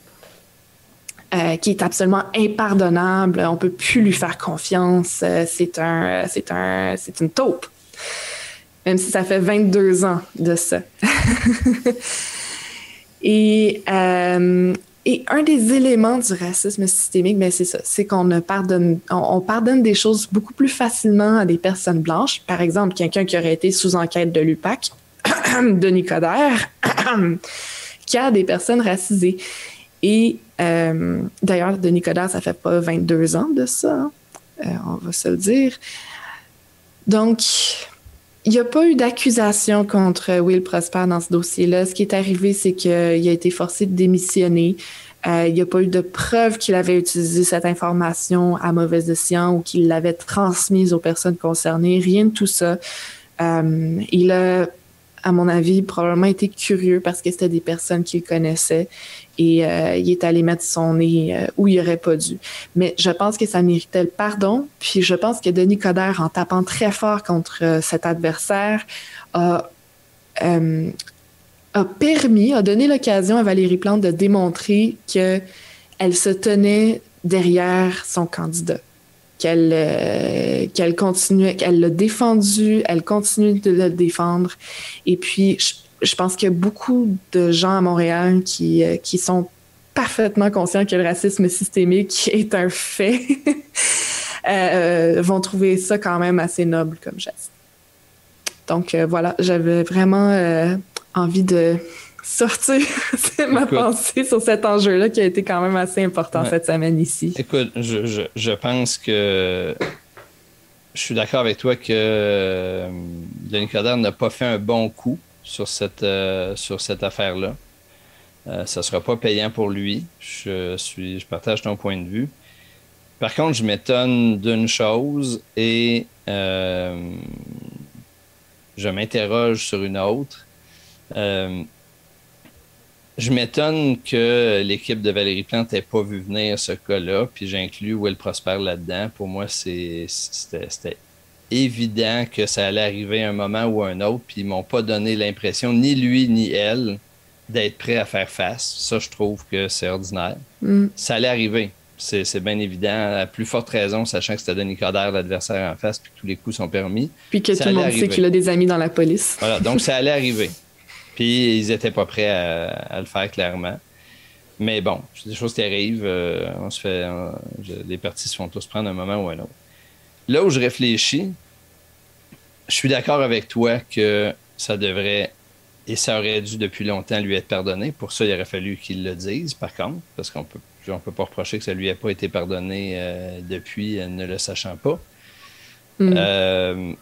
Euh, qui est absolument impardonnable. On peut plus lui faire confiance. Euh, c'est un, c'est un, c'est une taupe. Même si ça fait 22 ans de ça. et, euh, et un des éléments du racisme systémique, ben c'est ça, c'est qu'on ne pardonne, on, pardonne des choses beaucoup plus facilement à des personnes blanches. Par exemple, quelqu'un qui aurait été sous enquête de l'UPAC, de Nicodère, qui a des personnes racisées. Et euh, d'ailleurs, de Nicolas, ça fait pas 22 ans de ça, hein. euh, on va se le dire. Donc, il n'y a pas eu d'accusation contre Will Prosper dans ce dossier-là. Ce qui est arrivé, c'est qu'il a été forcé de démissionner. Euh, il n'y a pas eu de preuve qu'il avait utilisé cette information à mauvaise escient ou qu'il l'avait transmise aux personnes concernées. Rien de tout ça. il a à mon avis, probablement été curieux parce que c'était des personnes qu'il connaissait et euh, il est allé mettre son nez euh, où il aurait pas dû. Mais je pense que ça méritait le pardon. Puis je pense que Denis Coderre, en tapant très fort contre euh, cet adversaire, a, permis, a donné l'occasion à Valérie Plante de démontrer que elle se tenait derrière son candidat qu'elle qu'elle continue, qu'elle l'a défendu, elle continue de le défendre. Et puis, je, pense qu'il y a beaucoup de gens à Montréal qui, euh, qui sont parfaitement conscients que le racisme systémique est un fait, euh, vont trouver ça quand même assez noble comme geste. Donc voilà, j'avais vraiment envie de sortir ma pensée sur cet enjeu-là qui a été quand même assez important cette semaine ici. Écoute, je, je, pense que je suis d'accord avec toi que euh, Denis Coderre n'a pas fait un bon coup sur cette, euh, cette affaire-là. Euh, ça ne sera pas payant pour lui. Je, suis, je partage ton point de vue. Par contre, je m'étonne d'une chose et je m'interroge sur une autre je m'étonne que l'équipe de Valérie Plante n'ait pas vu venir ce cas-là, puis j'inclus Will Prosper là-dedans. Pour moi, c'était évident que ça allait arriver un moment ou un autre, puis ils m'ont pas donné l'impression, ni lui ni elle, d'être prêts à faire face. Ça, je trouve que c'est ordinaire. Mm. Ça allait arriver. C'est bien évident. À plus forte raison, sachant que c'était Denis Coderre, l'adversaire en face, puis que tous les coups sont permis. Puis que tout le monde sait qu'il a des amis dans la police. Voilà, donc ça allait arriver. Puis ils n'étaient pas prêts à, le faire clairement. Mais bon, c'est des choses qui arrivent. Euh, on se fait, les partis se font tous prendre un moment ou un autre. Là où je réfléchis, je suis d'accord avec toi que ça devrait et ça aurait dû depuis longtemps lui être pardonné. Pour ça, il aurait fallu qu'il le dise, par contre, parce qu'on peut, on peut pas reprocher que ça lui ait pas été pardonné euh, depuis, ne le sachant pas. Mm. Euh,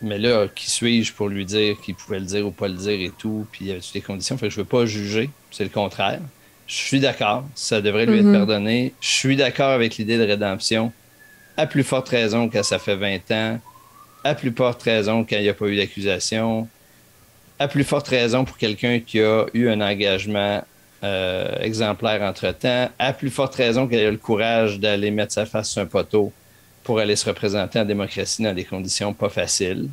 mais là, qui suis-je pour lui dire qu'il pouvait le dire ou pas le dire et tout, puis il y avait toutes les conditions. Fait que je veux pas juger, c'est le contraire. Je suis d'accord, ça devrait lui être mhm. pardonné. Je suis d'accord avec l'idée de rédemption, à plus forte raison quand ça fait 20 ans, à plus forte raison quand il n'y a pas eu d'accusation, à plus forte raison pour quelqu'un qui a eu un engagement euh, exemplaire entre-temps, à plus forte raison qu'il a le courage d'aller mettre sa face sur un poteau pour aller se représenter en démocratie dans des conditions pas faciles.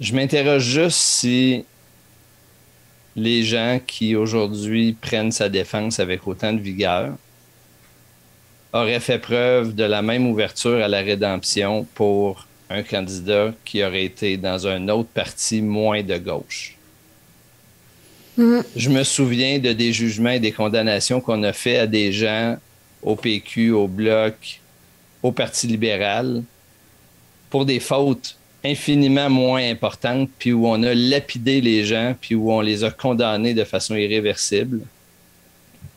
Je m'interroge juste si les gens qui aujourd'hui prennent sa défense avec autant de vigueur auraient fait preuve de la même ouverture à la rédemption pour un candidat qui aurait été dans un autre parti moins de gauche. Mm-hmm. Je me souviens de des jugements et des condamnations qu'on a fait à des gens au PQ, au Bloc, au Parti libéral, pour des fautes infiniment moins importante, puis où on a lapidé les gens, puis où on les a condamnés de façon irréversible.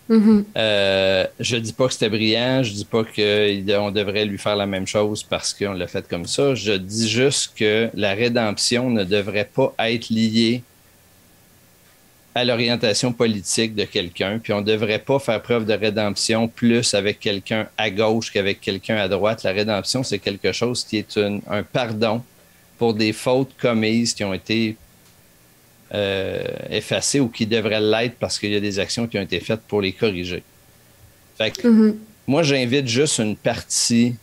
Mm-hmm. Euh, je dis pas que c'était brillant, je dis pas qu'on devrait lui faire la même chose parce qu'on l'a fait comme ça. Je dis juste que la rédemption ne devrait pas être liée à l'orientation politique de quelqu'un, puis on ne devrait pas faire preuve de rédemption plus avec quelqu'un à gauche qu'avec quelqu'un à droite. La rédemption, c'est quelque chose qui est un pardon pour des fautes commises qui ont été euh, effacées ou qui devraient l'être parce qu'il y a des actions qui ont été faites pour les corriger. Fait que, Mm-hmm. moi, j'invite juste une partie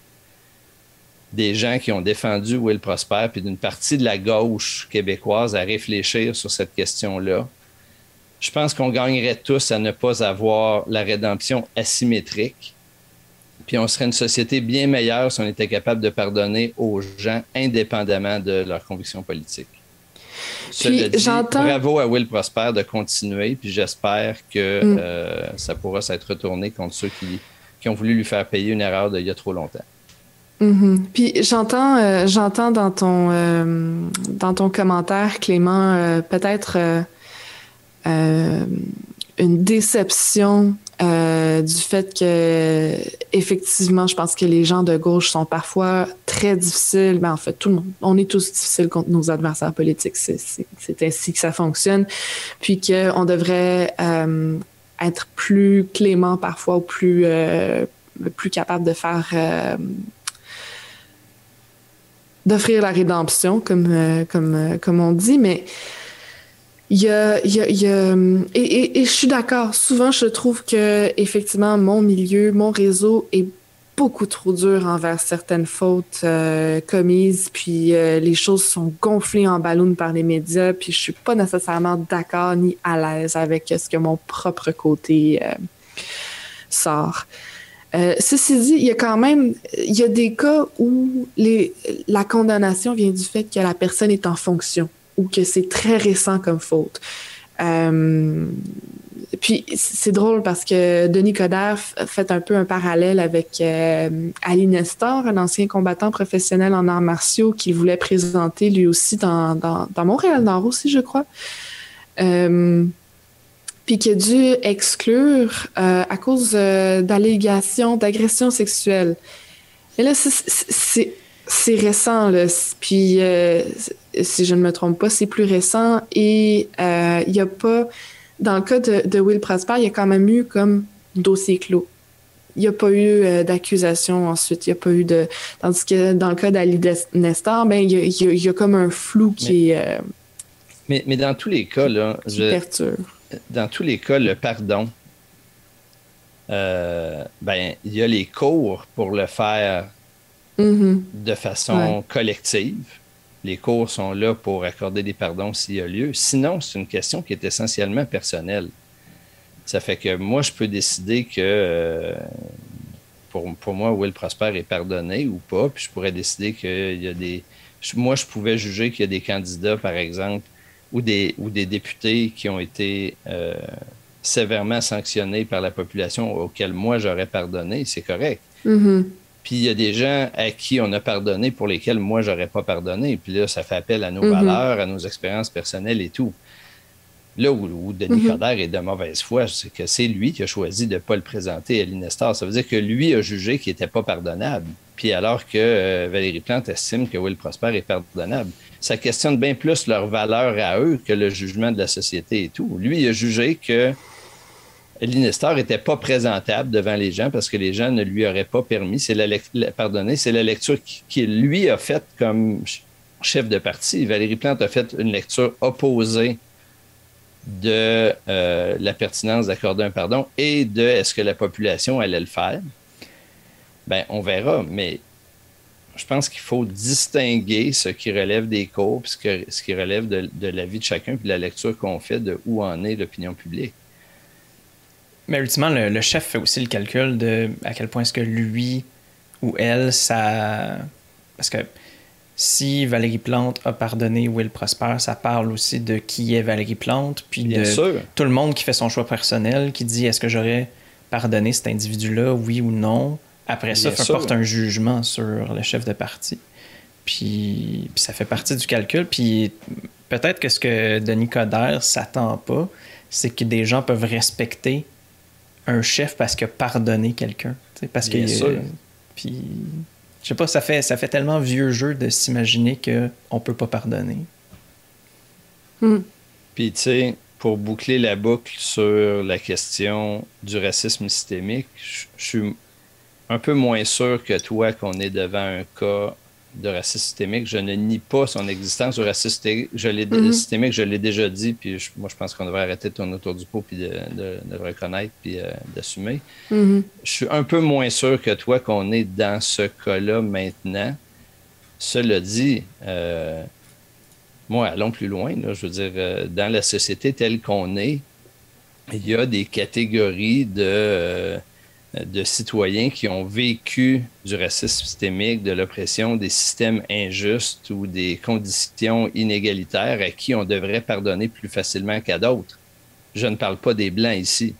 des gens qui ont défendu Will Prosper, puis d'une partie de la gauche québécoise à réfléchir sur cette question-là. Je pense qu'on gagnerait tous à ne pas avoir la rédemption asymétrique. Puis on serait une société bien meilleure si on était capable de pardonner aux gens indépendamment de leur conviction politique. Dit, j'entends- bravo à Will Prosper de continuer, puis j'espère que Mm. euh, ça pourra s'être retourné contre ceux qui, qui ont voulu lui faire payer une erreur d'il y a trop longtemps. Mhm. Puis j'entends, euh, j'entends dans ton euh, dans ton commentaire, Clément, euh, peut-être une déception euh, du fait que effectivement, je pense que les gens de gauche sont parfois très difficiles. Ben, en fait, tout le monde, on est tous difficiles contre nos adversaires politiques. C'est, ainsi que ça fonctionne. Puis qu'on devrait euh, être plus clément parfois ou plus euh, plus capable de faire d'offrir la rédemption, comme, comme, comme on dit, mais il y a, il y a, et, je suis d'accord. Souvent, je trouve que effectivement, mon milieu, mon réseau est beaucoup trop dur envers certaines fautes euh, commises, puis euh, les choses sont gonflées en ballon par les médias, puis je suis pas nécessairement d'accord ni à l'aise avec ce que mon propre côté euh, sort. Ceci dit, il y a quand même, il y a des cas où les, la condamnation vient du fait que la personne est en fonction ou que c'est très récent comme faute. Euh, puis c'est drôle parce que Denis Coderre fait un peu un parallèle avec euh, Ali Nestor, un ancien combattant professionnel en arts martiaux qu'il voulait présenter lui aussi dans, dans, dans Montréal-Nord aussi, je crois. Euh, puis qui a dû exclure euh, à cause d'allégations d'agression sexuelle. Et là, c'est récent, là. Puis, si je ne me trompe pas, c'est plus récent. Et il n'y a pas... Dans le cas de, de, Will Prosper, il y a quand même eu comme dossier clos. Il n'y a pas eu euh, d'accusation ensuite. Il n'y a pas eu de... Tandis que dans le cas d'Ali Nestor, ben, il y, a, il, y a, il y a comme un flou qui mais, est... Euh, mais, mais dans tous les cas, là... Qui je, perturbe. Dans tous les cas, le pardon, euh, ben, il y a les cours pour le faire mm -hmm. de façon ouais. collective. Les cours sont là pour accorder des pardons s'il y a lieu. Sinon, c'est une question qui est essentiellement personnelle. Ça fait que moi, je peux décider que euh, pour, pour, moi, Will Prosper est pardonné ou pas, puis je pourrais décider qu'il y a des. Moi, je pouvais juger qu'il y a des candidats, par exemple, ou des, ou des députés qui ont été euh, sévèrement sanctionnés par la population auxquels moi j'aurais pardonné, c'est correct. Mm -hmm. Puis il y a des gens à qui on a pardonné pour lesquels moi j'aurais pas pardonné. Puis là, ça fait appel à nos mm -hmm. valeurs, à nos expériences personnelles et tout. Là où, où Denis mm -hmm. Coderre est de mauvaise foi, c'est que c'est lui qui a choisi de ne pas le présenter à l'Inestar. Ça veut dire que lui a jugé qu'il n'était pas pardonnable. Puis alors que euh, Valérie Plante estime que Will Prosper est pardonnable. Ça questionne bien plus leur valeur à eux que le jugement de la société et tout. Lui, il a jugé que l'Inestar n'était pas présentable devant les gens parce que les gens ne lui auraient pas permis. C'est la, c'est la lecture qu'il lui a faite comme chef de parti. Valérie Plante a fait une lecture opposée de euh, la pertinence d'accorder un pardon et de est-ce que la population allait le faire? Ben, on verra, mais je pense qu'il faut distinguer ce qui relève des cours, ce, que, ce qui relève de, de, la vie de chacun, puis de la lecture qu'on fait de où en est l'opinion publique. Mais ultimement, le, le, chef fait aussi le calcul de à quel point est-ce que lui ou elle, ça. Parce que si Valérie Plante a pardonné Will Prosper, ça parle aussi de qui est Valérie Plante, puis Bien de sûr. tout le monde qui fait son choix personnel, qui dit est-ce que j'aurais pardonné cet individu-là, oui ou non? Après ça, fait porte un jugement sur le chef de parti. Puis, ça fait partie du calcul. Puis peut-être que ce que Denis Coderre s'attend pas, c'est que des gens peuvent respecter un chef parce qu'il a pardonné quelqu'un. Parce que. puis. Je sais pas, ça fait, ça fait tellement vieux jeu de s'imaginer qu'on peut pas pardonner. Hmm. Puis, tu sais, pour boucler la boucle sur la question du racisme systémique, je suis un peu moins sûr que toi qu'on est devant un cas de racisme systémique. Je ne nie pas son existence. Le racisme mhm. systémique, je l'ai déjà dit, puis moi, je pense qu'on devrait arrêter de tourner autour du pot, puis de, le reconnaître, puis euh, d'assumer. Mhm. Je suis un peu moins sûr que toi qu'on est dans ce cas-là maintenant. Cela dit, euh, moi, allons plus loin. je veux dire, euh, dans la société telle qu'on est, il y a des catégories de de citoyens qui ont vécu du racisme systémique, de l'oppression, des systèmes injustes ou des conditions inégalitaires à qui on devrait pardonner plus facilement qu'à d'autres. Je ne parle pas des Blancs ici.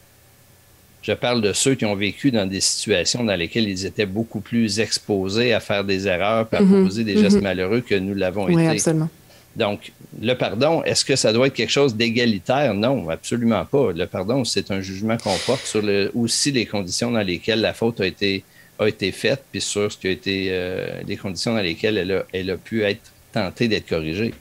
Je parle de ceux qui ont vécu dans des situations dans lesquelles ils étaient beaucoup plus exposés à faire des erreurs, à mm-hmm. poser des gestes mm-hmm. malheureux que nous l'avons oui, été. Absolument. Donc, le pardon, est-ce que ça doit être quelque chose d'égalitaire? Non, absolument pas. Le pardon, c'est un jugement qu'on porte sur aussi les conditions dans lesquelles la faute a été, a été faite, puis sur ce qui a été euh, les conditions dans lesquelles elle a, elle a pu être tentée d'être corrigée.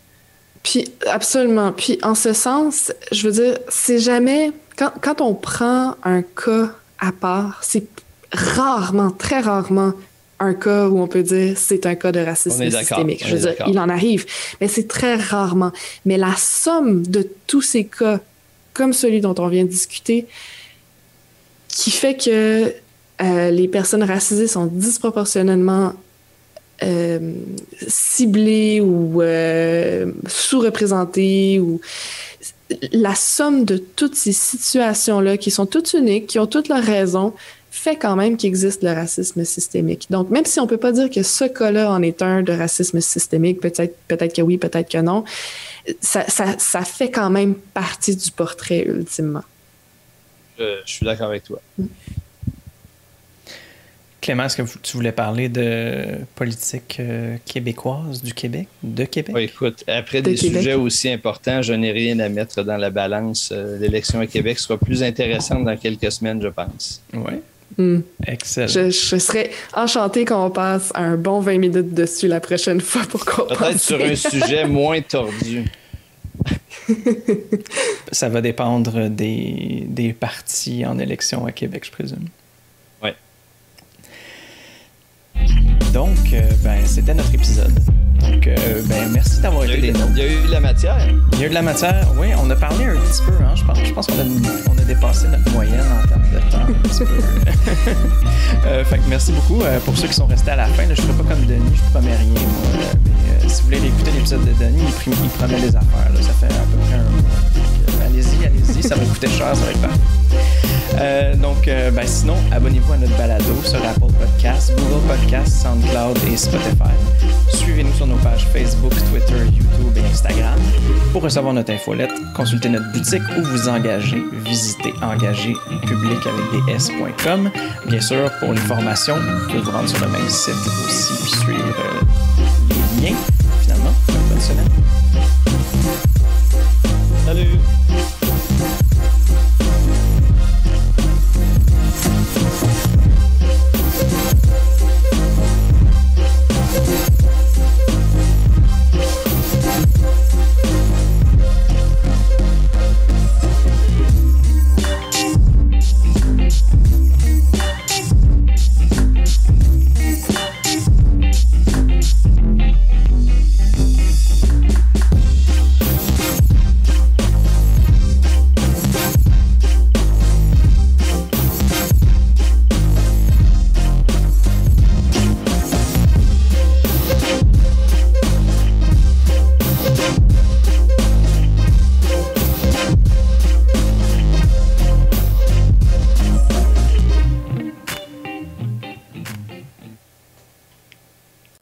Puis, absolument. Puis, en ce sens, je veux dire, c'est jamais. Quand, quand on prend un cas à part, c'est rarement, très rarement un cas où on peut dire c'est un cas de racisme systémique. Je veux dire, il en arrive, mais c'est très rarement. Mais la somme de tous ces cas, comme celui dont on vient de discuter, qui fait que euh, les personnes racisées sont disproportionnellement euh, ciblées ou euh, sous-représentées ou la somme de toutes ces situations-là qui sont toutes uniques, qui ont toutes leurs raisons, fait quand même qu'il existe le racisme systémique. Donc, même si on peut pas dire que ce cas-là en est un de racisme systémique, peut-être peut-être que oui, peut-être que non, ça, ça, ça, fait quand même partie du portrait ultimement. Je, suis d'accord avec toi. Mm. Clément, est-ce que tu voulais parler de politique euh, québécoise du Québec, de Québec? Oui, écoute, après des sujets aussi importants, je n'ai rien à mettre dans la balance. Euh, l'élection à Québec sera plus intéressante dans quelques semaines, je pense. Oui. Hmm. Excellent. Je, serais enchanté qu'on passe un bon 20 minutes dessus la prochaine fois pour qu'on Peut-être sur un sujet moins tordu. Ça va dépendre des, des partis en élection à Québec, je présume. Oui. Donc, euh, ben, c'était notre épisode. Donc, euh, ben, merci d'avoir été des Il y a eu de la matière. Il y a eu de la matière, oui. On a parlé un petit peu, hein, je pense. Je pense qu'on a, on a dépassé notre moyenne en termes de temps. Un petit peu. euh, fait que merci beaucoup pour ceux qui sont restés à la fin. je ne ferai pas comme Denis, je promets rien, moi. mais si vous voulez écouter l'épisode de Denis, il, il promet les affaires. ça fait à peu près un mois. Allez-y, allez-y. Ça va coûter cher, ça va être. Euh, donc, euh, ben, sinon, abonnez-vous à notre balado sur Apple Podcasts, Google Podcasts, SoundCloud et Spotify. Suivez-nous sur nos pages Facebook, Twitter, YouTube et Instagram. Pour recevoir notre infolette, consultez notre boutique ou vous engager. Visitez engagerpublic. Bien sûr, pour les formations, vous pouvez vous rendre sur le même site aussi puis suivre euh, les liens. Finalement, bonne semaine. Salut.